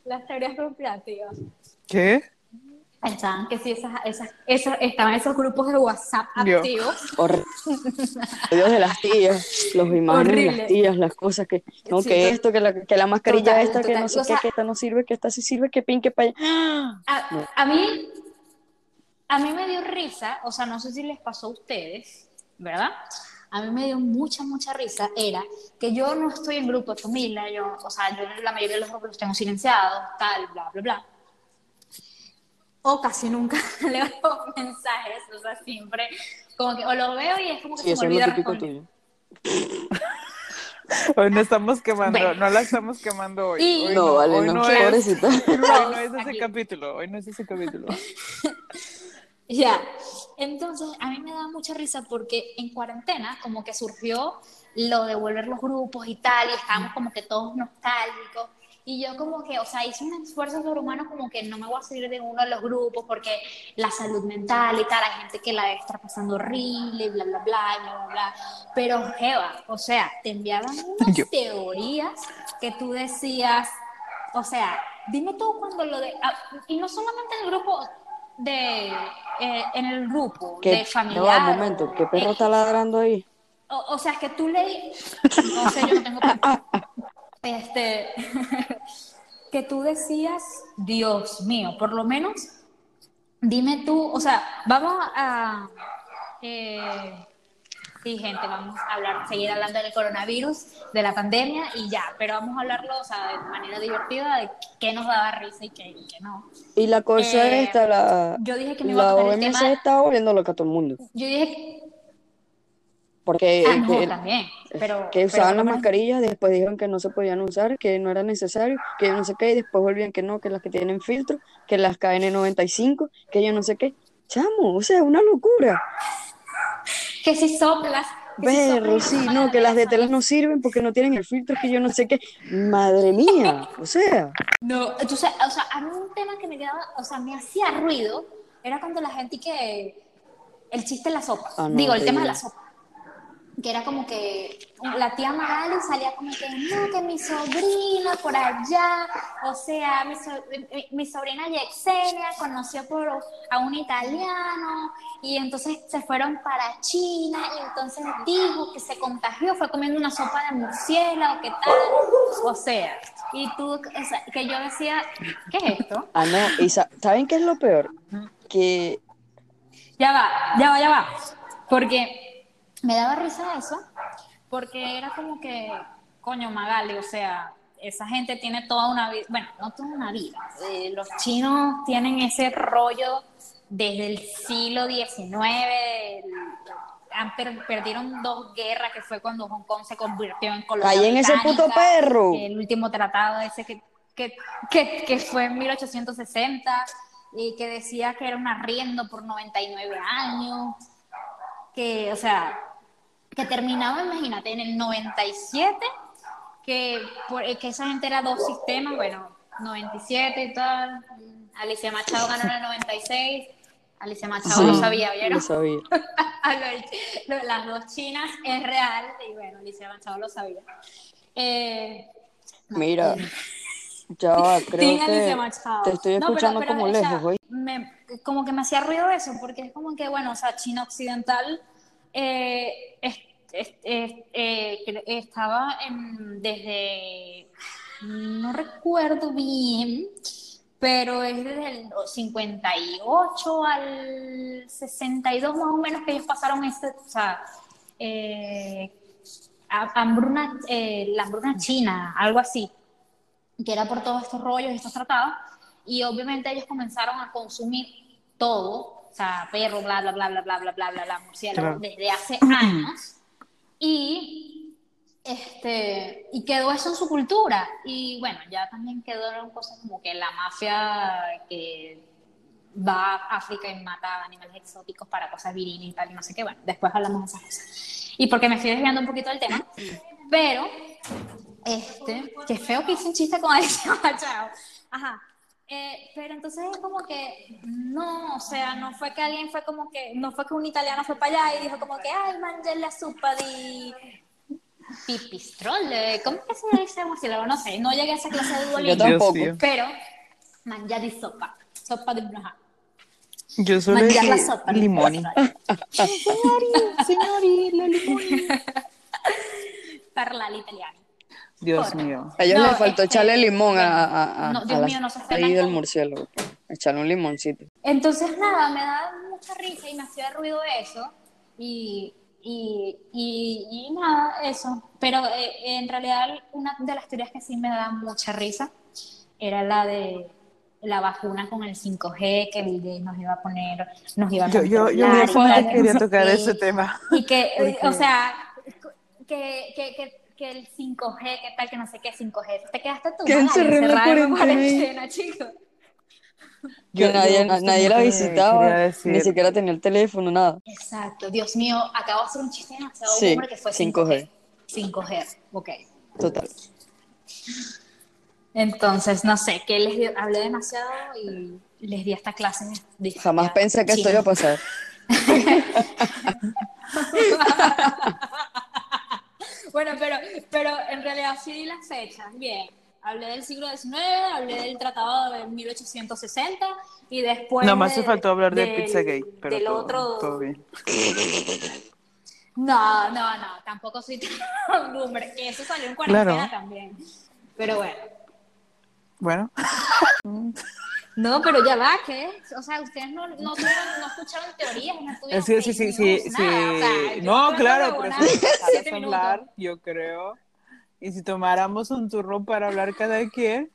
Speaker 3: las teorías conspirativas.
Speaker 2: ¿Qué?
Speaker 3: Estaban que sí, esas, esas, esas, estaban esos grupos de WhatsApp
Speaker 2: Yo.
Speaker 3: activos.
Speaker 4: Horrible. Dios de las tías, los imágenes de las tías, las cosas que, no,
Speaker 3: Sí,
Speaker 4: que
Speaker 3: to-
Speaker 4: esto, que la, que la mascarilla
Speaker 3: total,
Speaker 4: esta, que
Speaker 3: total.
Speaker 4: no sé
Speaker 3: O sea-
Speaker 4: qué, que esta no sirve, que esta sí sirve, que pin, que para.
Speaker 3: A, a mí, a mí me dio risa, o sea, no sé si les pasó a ustedes, ¿verdad? A mí me dio mucha, mucha risa, era que yo no estoy en grupo de familia, yo, o sea, yo la mayoría de los grupos los tengo silenciados, tal, bla, bla, bla. O casi nunca leo los mensajes, o sea, siempre, como que, o lo veo y es como que
Speaker 4: Sí,
Speaker 3: se me
Speaker 4: es
Speaker 3: olvida responder.
Speaker 2: Hoy no estamos quemando,
Speaker 3: Bueno.
Speaker 2: no la estamos quemando hoy.
Speaker 3: Y-
Speaker 2: Hoy
Speaker 4: No, vale,
Speaker 2: hoy
Speaker 4: no,
Speaker 2: es,
Speaker 4: pobrecita.
Speaker 2: hoy no es ese
Speaker 3: Aquí.
Speaker 2: capítulo, hoy no es ese capítulo.
Speaker 3: Ya, entonces a mí me da mucha risa porque en cuarentena como que surgió lo de volver los grupos y tal, y estábamos como que todos nostálgicos. Y yo como que, o sea, hice un esfuerzo sobrehumano como que no me voy a salir de uno de los grupos porque la salud mental y tal, hay gente que la estar pasando horrible, bla, bla, bla, bla, bla, bla. Pero, Jeva, o sea, te enviaban unas
Speaker 2: Yo.
Speaker 3: teorías que tú decías, o sea, dime tú cuando lo de... ah, y no solamente en el grupo de... eh, en el grupo
Speaker 4: ¿Qué?
Speaker 3: de familiar.
Speaker 4: Ya va, un momento, ¿qué perro
Speaker 3: eh,
Speaker 4: está ladrando ahí?
Speaker 3: o, o sea, es que tú leí, no sé, yo no tengo. Este, que tú decías, Dios mío, por lo menos, dime tú, o sea, vamos a, eh, sí, gente, vamos a hablar, seguir hablando del coronavirus, de la pandemia y ya, pero vamos a hablarlo, o sea, de manera divertida, de qué nos daba risa y qué, y qué no.
Speaker 4: Y la cosa
Speaker 3: Eh,
Speaker 4: esta, la,
Speaker 3: Yo dije que me iba a
Speaker 4: la
Speaker 3: tocar el
Speaker 4: OMS
Speaker 3: tema,
Speaker 4: está volviendo loca a todo el mundo.
Speaker 3: yo dije,
Speaker 4: Porque
Speaker 3: ah, no,
Speaker 4: que,
Speaker 3: también, pero...
Speaker 4: que
Speaker 3: pero
Speaker 4: usaban las mascarillas, después dijeron que no se podían usar, que no era necesario, que yo no sé qué, y después volvían que no, que las que tienen filtro, que las KN95, que yo no sé qué. Chamo, o sea, una locura.
Speaker 3: Que si soplas. si soplas,
Speaker 4: sí, no, que las de telas no sirven porque no tienen el filtro, que yo no sé qué. Madre mía, o sea,
Speaker 3: No, entonces, o sea, a mí un tema que me quedaba, o sea, me hacía ruido, era cuando la gente que, el chiste de la sopa,
Speaker 4: Ah, no,
Speaker 3: digo, el tema de la sopa, que era como que la tía Magali salía como que, no, que mi sobrina por allá, o sea, mi, so- mi- mi sobrina Yexenia conoció por, a un italiano, y entonces se fueron para China, y entonces dijo que se contagió, fue comiendo una sopa de murciélago, ¿qué tal? O sea, y tú, que yo decía, ¿qué es esto?
Speaker 4: ah, no, y sa- ¿saben qué es lo peor? Que
Speaker 3: Ya va, ya va, ya va. Porque me daba risa eso, porque era como que, coño, Magali, o sea, esa gente tiene toda una vida, bueno, no toda una vida. eh, los chinos tienen ese rollo desde el siglo XIX. el- han per- perdieron dos guerras, que fue cuando Hong Kong se convirtió en colonia
Speaker 4: Callen ese puto perro.
Speaker 3: El último tratado ese que, que, que, que fue en 1860 y que decía que era un arriendo por 99 años, que, o sea, que terminaba, imagínate, en el 97, que, por- que esa gente era dos sistemas, bueno, 97 y tal, Alicia Machado ganó en el 96, Alicia Machado
Speaker 4: Sí,
Speaker 3: lo sabía, ¿oyeron?
Speaker 4: lo sabía.
Speaker 3: Las dos chinas es real, y bueno, Alicia Machado lo sabía. Eh, no,
Speaker 4: Mira,
Speaker 3: eh,
Speaker 4: ya va, creo
Speaker 3: Alicia
Speaker 4: que
Speaker 3: Machado.
Speaker 4: te estoy
Speaker 3: No, pero-
Speaker 4: escuchando
Speaker 3: pero,
Speaker 4: como
Speaker 3: o sea,
Speaker 4: lejos,
Speaker 3: me- como que me hacía ruido eso, porque es como que, bueno, o sea, China Occidental eh, eh, estaba en- desde, no recuerdo bien, pero es desde el 58 al 62 más o menos que ellos pasaron ese, o sea, eh, hambruna, eh, la hambruna china, algo así que era por todos estos rollos y estos tratados, y obviamente ellos comenzaron a consumir todo, o sea, perro, bla, bla, bla, bla, bla, bla, bla, bla, bla, murciélago,
Speaker 2: Claro.
Speaker 3: desde hace años, y, este, y quedó eso en su cultura, y bueno, ya también quedaron cosas como que la mafia que va a África y mata animales exóticos para cosas viriles y tal, y no sé qué, bueno, después hablamos de esas cosas. Y porque me estoy desviando un poquito del tema, pero este, qué feo que hice un chiste con Alicia Machado. Ajá. Eh, pero entonces es como que, no, o sea, no fue que alguien fue como que, no fue que un italiano fue para allá y dijo como que, ay, mangiare la sopa di pipistrole, ¿cómo es que se dice murciélago? No sé, no llegué a esa clase de
Speaker 4: Yo
Speaker 3: Duolingo,
Speaker 4: tampoco.
Speaker 2: mío.
Speaker 3: pero mangiare di sopa, sopa de ajá.
Speaker 2: Yo solo
Speaker 3: Mangiare la
Speaker 2: dije
Speaker 3: sopa
Speaker 2: limoni.
Speaker 3: pipistrelle.
Speaker 2: Señori, la limoni.
Speaker 3: Parla l'italiano.
Speaker 2: Dios mío.
Speaker 4: A ellos
Speaker 3: No,
Speaker 4: les faltó
Speaker 3: este,
Speaker 4: echarle limón a, a, a,
Speaker 3: no,
Speaker 4: a
Speaker 3: Dios
Speaker 4: la
Speaker 3: mío, no se
Speaker 4: ahí
Speaker 3: ofendan
Speaker 4: del murciélago. Echarle un limoncito.
Speaker 3: Entonces, nada, me da mucha risa y me hacía ruido eso. Y, y, y, y nada, eso. Pero eh, en realidad, una de las teorías que sí me da mucha risa era la de la vacuna con el 5G que Bill Gates nos iba a poner, nos iba a
Speaker 2: Yo, yo, yo quería tocar ese tema.
Speaker 3: Y que, eh,
Speaker 2: Porque-
Speaker 3: o sea, que, que, que, que el 5G, que tal, que no sé qué 5G. Te quedaste tú mal,
Speaker 4: encerré en la
Speaker 3: encerrada en
Speaker 4: cuarentena.
Speaker 3: chicos.
Speaker 4: Que nadie,
Speaker 2: justo
Speaker 4: nadie la visitaba, ni siquiera tenía el teléfono, nada.
Speaker 3: Exacto, Dios mío, acabo de hacer un chiste demasiado
Speaker 4: Sí,
Speaker 3: boomer que fue
Speaker 4: 5G.
Speaker 3: 5G, ok.
Speaker 4: Total.
Speaker 3: Entonces, no sé, que les dio- hablé demasiado y les di esta clase. de
Speaker 4: Jamás pensé que esto
Speaker 3: china.
Speaker 4: iba a pasar.
Speaker 3: Bueno, pero, pero en realidad sí di las fechas, bien. Hablé del siglo XIX, hablé del tratado de 1860 y después...
Speaker 2: Nada más se faltó hablar de
Speaker 3: del-
Speaker 2: Pizzagate, pero
Speaker 3: del
Speaker 2: todo,
Speaker 3: otro...
Speaker 2: todo bien.
Speaker 3: No, no, no, tampoco soy tan boomer. Eso salió en cuarentena
Speaker 2: Claro.
Speaker 3: también. Pero bueno.
Speaker 2: Bueno,
Speaker 3: No, pero ya va, ¿qué? O sea, ustedes no, no, no escucharon teorías, no estuvieron
Speaker 2: sí, sí, sí, sí, sí.
Speaker 3: nada. O sea, yo
Speaker 2: No, claro, pero si
Speaker 3: minutos.
Speaker 2: hablar, yo creo. Y si tomáramos un turno para hablar cada quien.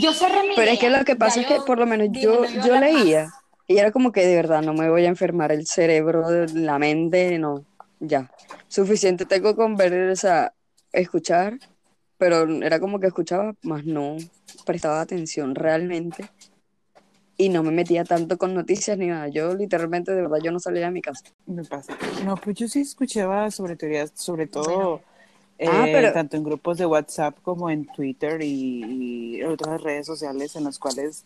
Speaker 3: Yo cerré mi
Speaker 4: Pero es que lo que pasa
Speaker 3: Ya
Speaker 4: es que por lo menos yo,
Speaker 3: a
Speaker 4: yo leía y era como que de verdad no me voy a enfermar el cerebro, la mente, no, ya. Suficiente tengo con ver, o sea, escuchar, pero era como que escuchaba, más no prestaba atención realmente y no me metía tanto con noticias ni nada. Yo literalmente, de verdad, yo no salía de mi casa.
Speaker 2: Me pasa. No, pues yo sí escuchaba sobre teorías, sobre todo eh,
Speaker 4: Ah, pero-
Speaker 2: tanto en grupos de WhatsApp como en Twitter y, y otras redes sociales en las cuales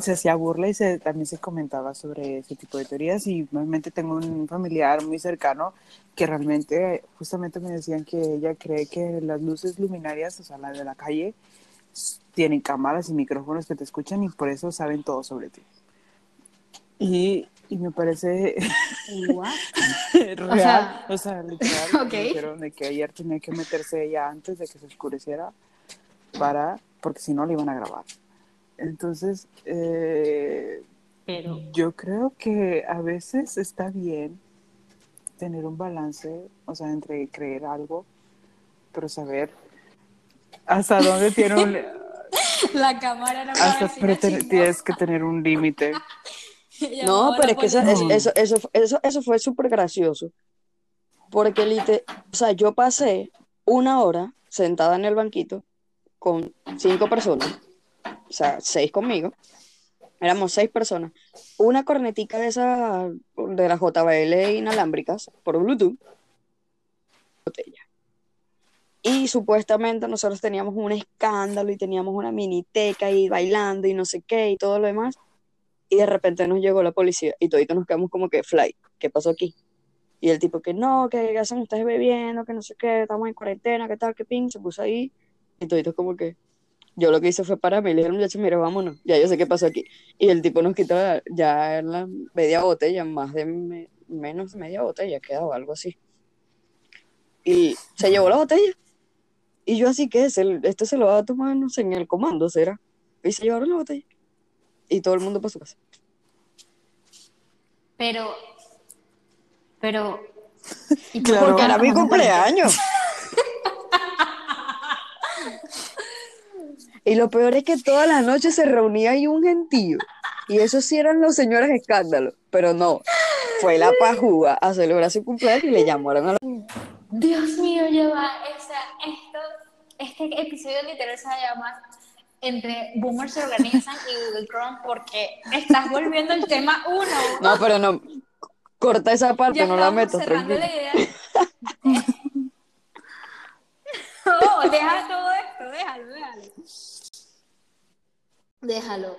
Speaker 2: se hacía burla y se, también se comentaba sobre ese tipo de teorías. Y realmente tengo un familiar muy cercano que realmente, justamente me decían que ella cree que las luces luminarias, o sea, las de la calle, tienen cámaras y micrófonos que te escuchan y por eso saben todo sobre ti. Y, y me parece real,
Speaker 3: sea,
Speaker 2: o sea, literal,
Speaker 3: ok.
Speaker 2: me dijeron de que ayer tenía que meterse ella antes de que se oscureciera para, porque si no le iban a grabar. Entonces, eh,
Speaker 3: Pero,
Speaker 2: yo creo que a veces está bien tener un balance, o sea, entre creer algo, pero saber hasta dónde tiene un,
Speaker 3: la cámara no
Speaker 2: hasta, pero tienes que tener un límite.
Speaker 4: No, pero es que eso, eso, eso, eso, eso fue súper gracioso. Porque, lite- o sea, yo pasé una hora sentada en el banquito con cinco personas, o sea, seis conmigo. Éramos seis personas. Una cornetica de esas, de las JBL inalámbricas, por Bluetooth. Botella. Y supuestamente nosotros teníamos un escándalo y teníamos una miniteca y bailando y no sé qué y todo lo demás y de repente nos llegó la policía y toditos nos quedamos como que, fly, ¿qué pasó aquí? Y el tipo que no, que ¿qué hacen ustedes bebiendo, que no sé qué, estamos en cuarentena, que tal, que ping, se puso ahí y toditos como que, yo lo que hice fue para mí, le dije al muchacho, mira, vámonos, ya yo sé qué pasó aquí. Y el tipo nos quitó la- ya la media botella, más de me- menos de media botella, quedaba algo así. Y se llevó la botella. Y yo así que, se, esto se lo va a tomar, no sé, en el comando, ¿será? Y se llevaron la botella. Y todo el mundo para su casa.
Speaker 3: Pero, pero. ¿y
Speaker 2: Claro.
Speaker 4: Porque era mi cumpleaños. Y lo peor es que todas las noches se reunía ahí un gentío. Y esos sí eran los señores escándalos. Pero no, fue la pajúa a celebrar su cumpleaños y le llamaron a la...
Speaker 3: Dios mío, ya va. O sea, esto, este episodio literal se va a llamar Entre Boomers se organizan y Google Chrome porque estás volviendo el tema uno.
Speaker 4: No, pero no, corta esa parte,
Speaker 3: ya
Speaker 4: no la metas, tranquilo.
Speaker 3: la idea. no, deja todo esto, déjalo, déjalo. Déjalo.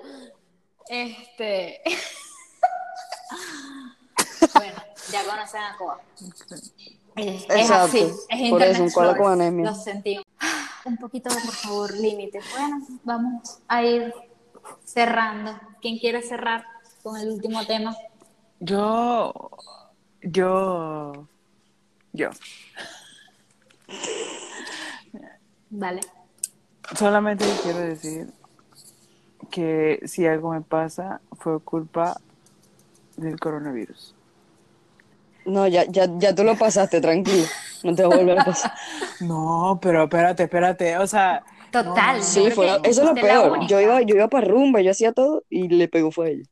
Speaker 3: Este. bueno, ya conocen a Coa. Es, es
Speaker 4: Exacto,
Speaker 3: así, es
Speaker 4: por
Speaker 3: Internet
Speaker 4: eso, un cola con anemia.
Speaker 3: Lo sentimos. Un poquito, por favor, límite. Bueno, vamos a ir cerrando. ¿Quién quiere cerrar con el último tema?
Speaker 2: Yo, yo, yo.
Speaker 3: Vale.
Speaker 2: Solamente quiero decir que si algo me pasa fue culpa del coronavirus.
Speaker 4: No, ya, ya, ya tú lo pasaste, tranquilo. No te va a volver a pasar.
Speaker 2: No, pero espérate, espérate. O sea,
Speaker 3: Total.
Speaker 2: no,
Speaker 3: yo
Speaker 4: Sí, fue, eso es lo peor. Yo iba, yo iba para rumba, yo hacía todo y le pegó fue a ella.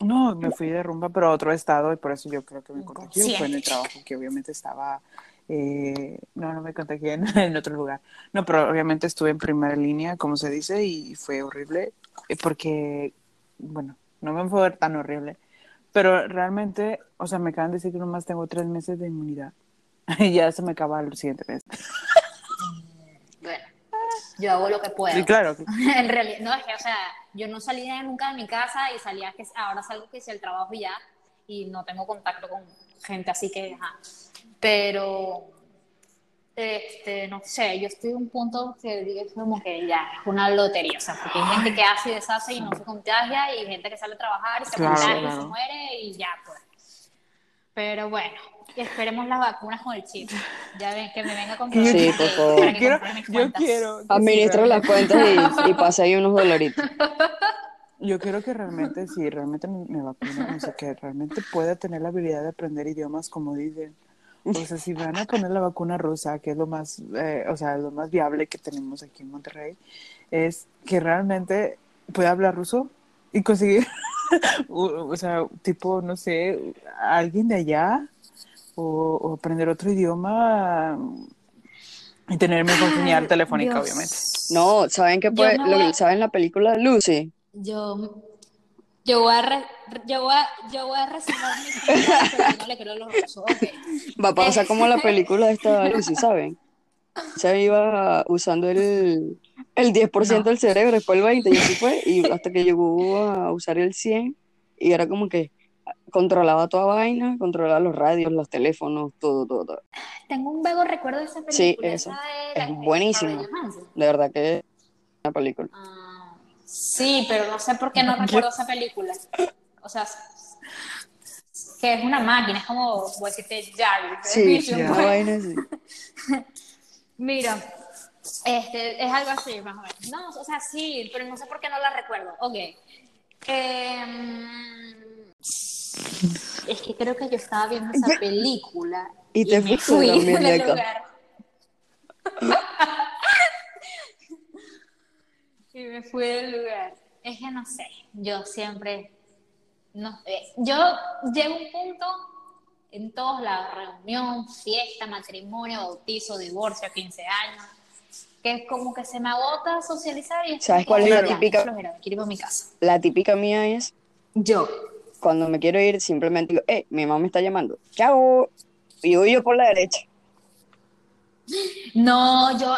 Speaker 2: No, me fui de rumba, pero a otro estado y por eso yo creo que me contagié. Fue en el trabajo que obviamente estaba... eh, no, no me contagié en, en otro lugar. No, pero obviamente estuve en primera línea, como se dice, y fue horrible eh, porque, bueno, no me fue tan horrible, pero realmente, o sea, me acaban de decir que nomás tengo tres meses de inmunidad y ya se me acaba el siguiente mes.
Speaker 3: Bueno, yo hago lo que puedo.
Speaker 2: Sí, claro.
Speaker 3: en realidad, no, es que, o sea, yo no salía nunca de mi casa y salía que ahora salgo que hice el trabajo y ya, y no tengo contacto con gente así que, ajá. Pero, este, no sé, yo estoy en un punto que digo, es como que ya es una lotería, o sea, porque hay gente que hace y deshace y no se contagia, y gente que sale a trabajar y se
Speaker 2: Claro,
Speaker 3: contagia y se muere y ya, pues. Pero bueno, esperemos las vacunas con el chip. Ya ven, que me venga con
Speaker 2: Sí,
Speaker 3: todo
Speaker 4: por
Speaker 3: para
Speaker 4: favor.
Speaker 2: Quiero, yo quiero. que sí,
Speaker 4: Administra las cuentas y, y pasa ahí unos dolaritos.
Speaker 2: Yo quiero que realmente, sí, realmente me, me vacunen, o sea, que realmente pueda tener la habilidad de aprender idiomas como dicen. O sea, si van a poner la vacuna rusa, que es lo más, eh, o sea, lo más viable que tenemos aquí en Monterrey, es que realmente pueda hablar ruso y conseguir, o, o sea, tipo, no sé, alguien de allá o, o aprender otro idioma y tener mejor señal telefónica,
Speaker 3: Dios.
Speaker 2: obviamente.
Speaker 4: No, ¿saben qué
Speaker 3: Yo
Speaker 4: puede?
Speaker 3: no
Speaker 4: lo que- ¿Saben la película Lucy?
Speaker 3: Yo, yo voy a, re- yo voy a, yo voy a reservar mi opinión, pero yo no le creo a los rusos.
Speaker 4: Va a pasar como la película de esta Lucy, ¿saben? Se iba usando el, el 10%
Speaker 3: No.
Speaker 4: del cerebro, después el 20% y así fue, y hasta que llegó a usar el 100% y era como que controlaba toda vaina, controlaba los radios, los teléfonos, todo, todo, todo.
Speaker 3: Tengo un vago recuerdo de esa película.
Speaker 4: Sí, eso.
Speaker 3: esa de
Speaker 4: Es
Speaker 3: la- Johansson.
Speaker 4: De verdad que es una película.
Speaker 3: Ah, sí, pero no sé por qué no recuerdo esa película. O sea, que es una máquina, es como, voy a decirte, Jarvis.
Speaker 4: Sí,
Speaker 3: pues.
Speaker 4: vaina así.
Speaker 3: Mira, este, es algo así, más o menos. No, o sea, sí, pero no sé por qué no la recuerdo. Ok. Em, es que creo que yo estaba viendo esa película
Speaker 4: Y te
Speaker 3: me fui
Speaker 4: de
Speaker 3: del lugar. y me fui del lugar. Es que no sé, yo siempre, no sé, yo llego a un punto en todos lados, reunión, fiesta, matrimonio, bautizo, divorcio, 15 años, que es como que se me agota socializar y es
Speaker 4: ¿Sabes cuál es la típica?
Speaker 3: flojera, me quiero ir a mi casa.
Speaker 4: La típica mía es
Speaker 3: Yo.
Speaker 4: cuando me quiero ir, simplemente digo, eh, mi mamá me está llamando, chao, y huyo por la derecha.
Speaker 3: No, yo,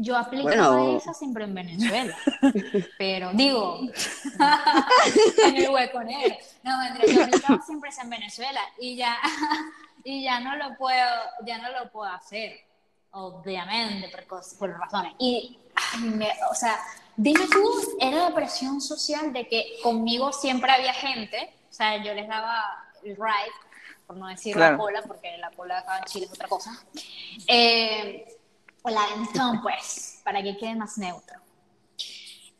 Speaker 3: yo aplicaba
Speaker 4: Bueno.
Speaker 3: eso siempre en Venezuela. Pero digo, en el hueco negro. No, mentira, yo aplicaba siempre eso en Venezuela y ya, y ya no lo puedo, ya no lo puedo hacer, obviamente, por, por razones. Y, me- o sea, dime tú, era la presión social de que conmigo siempre había gente, o sea, yo les daba el ride, por no decir
Speaker 2: Claro.
Speaker 3: la cola, porque la cola acá en Chile es otra cosa. Eh, o la aventón, pues, para que quede más neutro.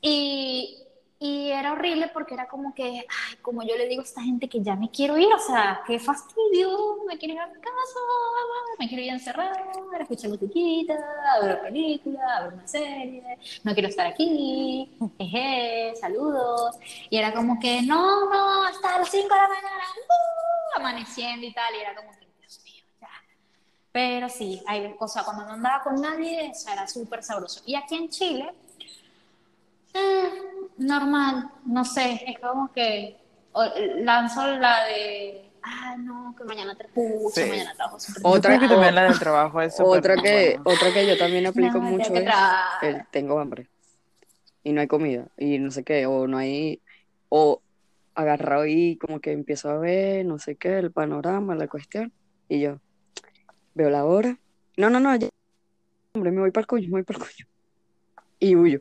Speaker 3: Y, y era horrible porque era como que, ay, como yo le digo a esta gente que ya me quiero ir, o sea, qué fastidio, me quiero ir a mi casa, me quiero ir a encerrar, a escuchar musiquita, a ver película, a ver una serie, no quiero estar aquí, jeje, saludos. Y era como que, no, no, hasta las 5 de la mañana, uh, amaneciendo y tal, y era como que, Dios mío, ya. Pero sí, hay cosas, cuando no andaba con nadie, eso era súper sabroso. Y aquí en Chile, eh, normal, no sé, es como que o- lanzo la de, ah, no, que mañana te escucho,
Speaker 2: Sí.
Speaker 3: mañana trabajo
Speaker 4: Otra
Speaker 2: que
Speaker 4: o-
Speaker 2: también la del trabajo es súper
Speaker 4: Otra que, otra que yo también aplico
Speaker 3: No,
Speaker 4: mucho
Speaker 3: que
Speaker 4: es el tengo hambre y no hay comida y no sé qué, o no hay, o agarrado y como que empiezo a ver, no sé qué, el panorama, la cuestión, y yo veo la hora, no, no, no, ya, hombre, me voy para el coño, me voy para el coño, y huyo.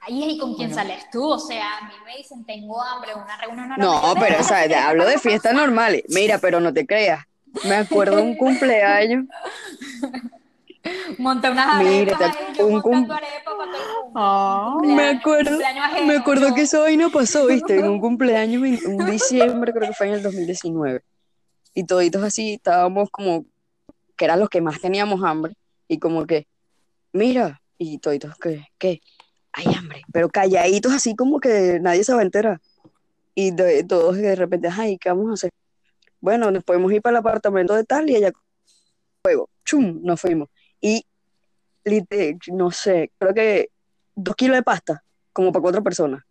Speaker 3: Ahí ¿y con quién
Speaker 2: Bueno.
Speaker 3: sales tú? O sea, a mí me dicen, tengo hambre, una reunión
Speaker 4: No,
Speaker 3: mañana.
Speaker 4: pero, o sea, te hablo de fiestas normales, mira, pero no te creas, me acuerdo un cumpleaños,
Speaker 3: Monté unas
Speaker 4: Mira,
Speaker 3: arepas
Speaker 4: te-
Speaker 3: ahí, yo
Speaker 4: un cum-
Speaker 3: arepas para todo el mundo.
Speaker 2: Ah,
Speaker 4: me
Speaker 3: Cumpleaños,
Speaker 4: acuerdo,
Speaker 3: ajeno,
Speaker 4: me acuerdo
Speaker 3: yo.
Speaker 4: que esa vaina pasó, viste, en un cumpleaños, en un diciembre, creo que fue en el 2019. Y toditos así, estábamos como, que eran los que más teníamos hambre, y como que, mira, y toditos, ¿qué? ¿Qué? hay hambre, pero calladitos así como que nadie se va a enterar. Y de, todos de repente, ay, ¿qué vamos a hacer? Bueno, nos podemos ir para el apartamento de tal y allá juego, chum, nos fuimos. Y, no sé, creo que dos kilos de pasta, como para cuatro personas.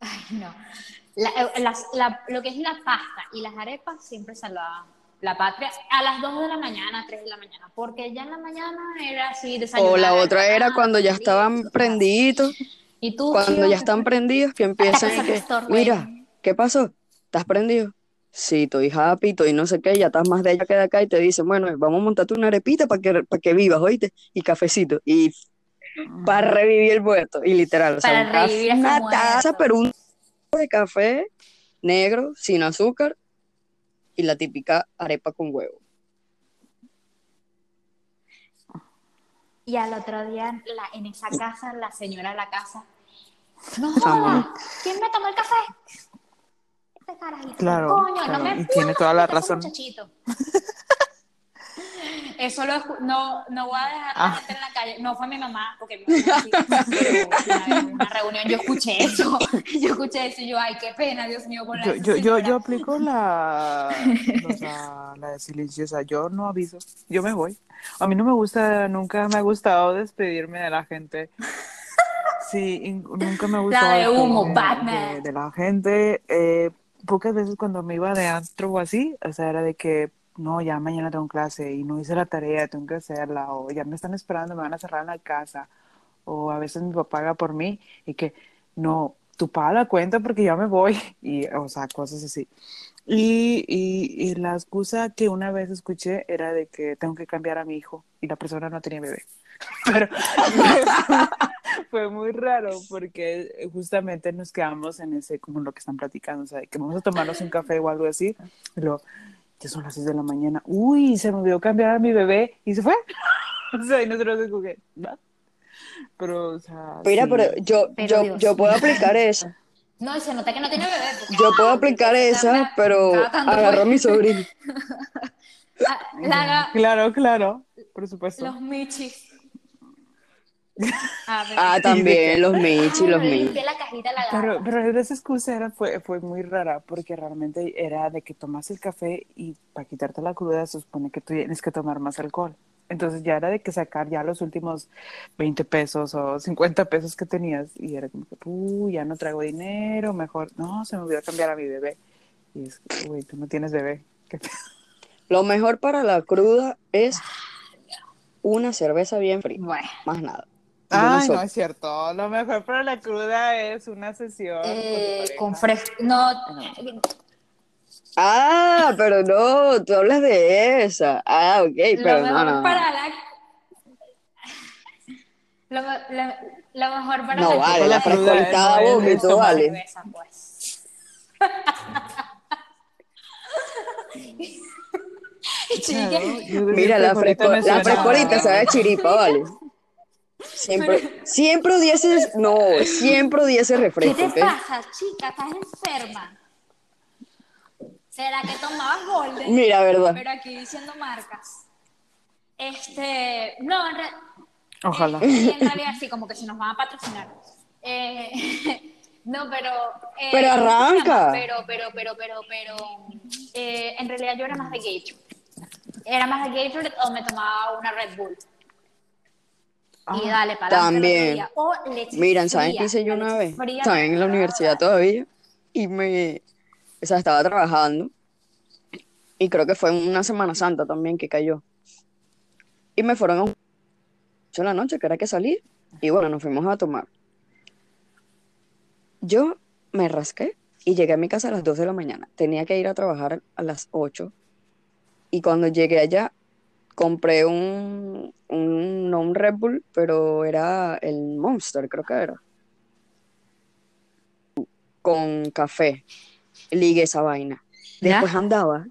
Speaker 3: Ay, no. La- eh, las- la- lo que es la pasta y las arepas siempre salvaban la patria a las 2 de la mañana, 3 de la mañana, porque ya en la mañana era así, desayunar.
Speaker 4: O la otra era cuando ya estaban prendiditos,
Speaker 3: Y tú,
Speaker 4: cuando ya están prendidos, que empiezan y
Speaker 3: que
Speaker 4: mira, ¿qué pasó? ¿Estás prendido? Sí, estoy happy, estoy no sé qué, ya estás más de allá que de acá y te dicen, bueno, vamos a montarte una arepita para que, para que vivas, ¿oíste? Y cafecito. Y para revivir el muerto, y literal, o sea,
Speaker 3: Para revivir ese
Speaker 4: una
Speaker 3: muerto.
Speaker 4: taza, pero un de café negro, sin azúcar, y la típica arepa con huevo.
Speaker 3: Y al otro día, la- en esa casa, la señora de la casa, no ¿quién me tomó el café? Este carajito,
Speaker 2: Claro,
Speaker 3: coño,
Speaker 2: claro,
Speaker 3: no me
Speaker 2: y
Speaker 3: puedo
Speaker 2: tiene toda la razón.
Speaker 3: Eso lo no, no voy a dejar a
Speaker 2: Ah.
Speaker 3: la gente en la calle. No fue mi mamá, porque mi mamá sí, pero en una reunión yo escuché eso. Yo escuché eso y yo, ay, qué pena, Dios mío, por la
Speaker 2: Yo, yo, yo, aplico la, o sea, la de silenciosa. Yo no aviso, yo me voy. A mí no me gusta, nunca me ha gustado despedirme de la gente. Sí, nunca me ha gustado
Speaker 3: de humo, Batman.
Speaker 2: De, de la gente. Eh, pocas veces cuando me iba de antro o así, o sea, era de que no, ya mañana tengo clase y no hice la tarea, tengo que hacerla, o ya me están esperando, me van a cerrar la casa, o a veces mi papá paga por mí y que no, tú paga la cuenta porque ya me voy, y, o sea, cosas así. Y, y, y la excusa que una vez escuché era de que tengo que cambiar a mi hijo y la persona no tenía bebé. Pero fue muy raro porque justamente nos quedamos en ese, como lo que están platicando, o sea, que vamos a tomarnos un café o algo así, y ya son las 6 de la mañana, uy, se me olvidó cambiar a mi bebé y se fue. o sea, y nosotros como que, ¿va? Pero, o sea,
Speaker 4: Mira,
Speaker 2: sí.
Speaker 4: pero yo,
Speaker 3: Pero
Speaker 4: yo, yo puedo aplicar esa.
Speaker 3: No, y se nota que no tiene bebé. porque,
Speaker 4: Yo puedo aplicar esa, pero
Speaker 3: tanto
Speaker 4: agarro a mi sobrino.
Speaker 3: Ah, la-
Speaker 2: Claro, claro, por supuesto.
Speaker 3: los michis. A ver.
Speaker 4: Ah, también, los michi, los michi.
Speaker 2: Pero, pero esa excusa era, fue, fue muy rara porque realmente era de que tomas el café y para quitarte la cruda se supone que tú tienes que tomar más alcohol. Entonces ya era de que sacar ya los últimos 20 pesos o 50 pesos que tenías y era como que, uy, ya no traigo dinero, mejor, no, se me olvidó cambiar a mi bebé. Y es, güey, tú no tienes bebé.
Speaker 4: Lo mejor para la cruda es una cerveza bien fría,
Speaker 3: Bueno.
Speaker 4: más nada.
Speaker 2: Ay, no es cierto. Lo mejor para la cruda es una sesión
Speaker 3: Eh,
Speaker 2: con pareja.
Speaker 3: fresco. No.
Speaker 4: Ah, pero no, tú hablas de esa. Ah, ok,
Speaker 3: Lo
Speaker 4: pero
Speaker 3: mejor
Speaker 4: no, no.
Speaker 3: para la. Lo, lo- lo mejor para
Speaker 4: No
Speaker 3: la
Speaker 4: vale,
Speaker 3: cruda
Speaker 4: la
Speaker 3: es-
Speaker 4: frescolita vómito,
Speaker 2: eso,
Speaker 4: vale.
Speaker 3: cerveza, pues. Chique.
Speaker 4: Mira, la,
Speaker 2: frescolita
Speaker 4: fresco- la frescolita sabe a chiripa, vale. Siempre, siempre odié ese, no, siempre odié ese
Speaker 3: ¿Qué
Speaker 4: refresco,
Speaker 3: te
Speaker 4: ¿ok?
Speaker 3: pasa, chica? ¿Estás enferma? ¿Será que tomabas Golden?
Speaker 4: Mira, verdad.
Speaker 3: Pero aquí diciendo marcas. Este, no, en, re-
Speaker 2: Ojalá.
Speaker 3: eh, en realidad sí, como que si nos van a patrocinar. Eh, no, pero. eh,
Speaker 4: Pero arranca.
Speaker 3: Pero, pero, pero, pero, pero. eh, en realidad yo era más de Gatorade. Era más de Gatorade o me tomaba una Red Bull. Y dale, para
Speaker 4: También.
Speaker 3: O leche
Speaker 4: Miren, ¿saben qué hice yo una vez? Estaba en la universidad todavía y me, o sea, estaba trabajando y creo que fue una Semana Santa también que cayó. Y me fueron a un en la noche que era que salir y bueno, nos fuimos a tomar. Yo me rasqué y llegué a mi casa a las 2 de la mañana. Tenía que ir a trabajar a las 8 y cuando llegué allá compré un, un, no un Red Bull, pero era el Monster, creo que era. Con café. Ligué esa vaina.
Speaker 3: ¿Ya?
Speaker 4: Después andaba.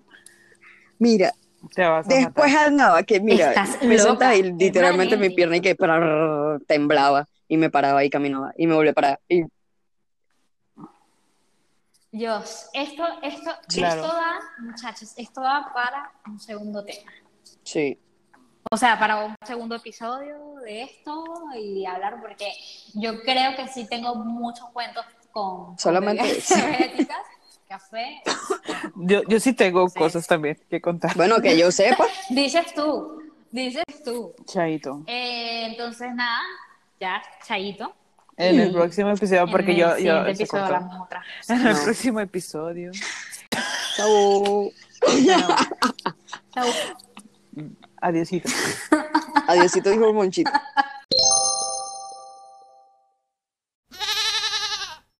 Speaker 4: Mira,
Speaker 2: Te vas a
Speaker 4: después
Speaker 2: matar.
Speaker 4: andaba que, mira,
Speaker 3: Estás
Speaker 4: me sentaba y literalmente mi pierna y que prrr, temblaba y me paraba y caminaba y me volvía a parar. Y
Speaker 3: Dios, esto, esto,
Speaker 2: Claro.
Speaker 3: esto da, muchachos, esto da para un segundo tema.
Speaker 4: Sí,
Speaker 3: o sea, para un segundo episodio de esto y hablar, porque yo creo que sí tengo muchos cuentos con, con
Speaker 4: Solamente-
Speaker 3: bebidas diabéticas, café.
Speaker 2: Yo, yo sí tengo
Speaker 3: Sí.
Speaker 2: cosas también que contar.
Speaker 4: Bueno, que yo sepa.
Speaker 3: Dices tú, dices tú.
Speaker 2: Chaito.
Speaker 3: Eh, entonces, nada, ya, chayito.
Speaker 2: En el
Speaker 4: Mm.
Speaker 2: próximo episodio, porque
Speaker 3: en
Speaker 2: yo,
Speaker 3: el
Speaker 2: yo
Speaker 3: episodio hablamos otra.
Speaker 2: En el
Speaker 4: No.
Speaker 2: próximo episodio.
Speaker 4: Chau.
Speaker 3: Chau.
Speaker 2: Adiósito.
Speaker 4: Adiósito dijo Monchito.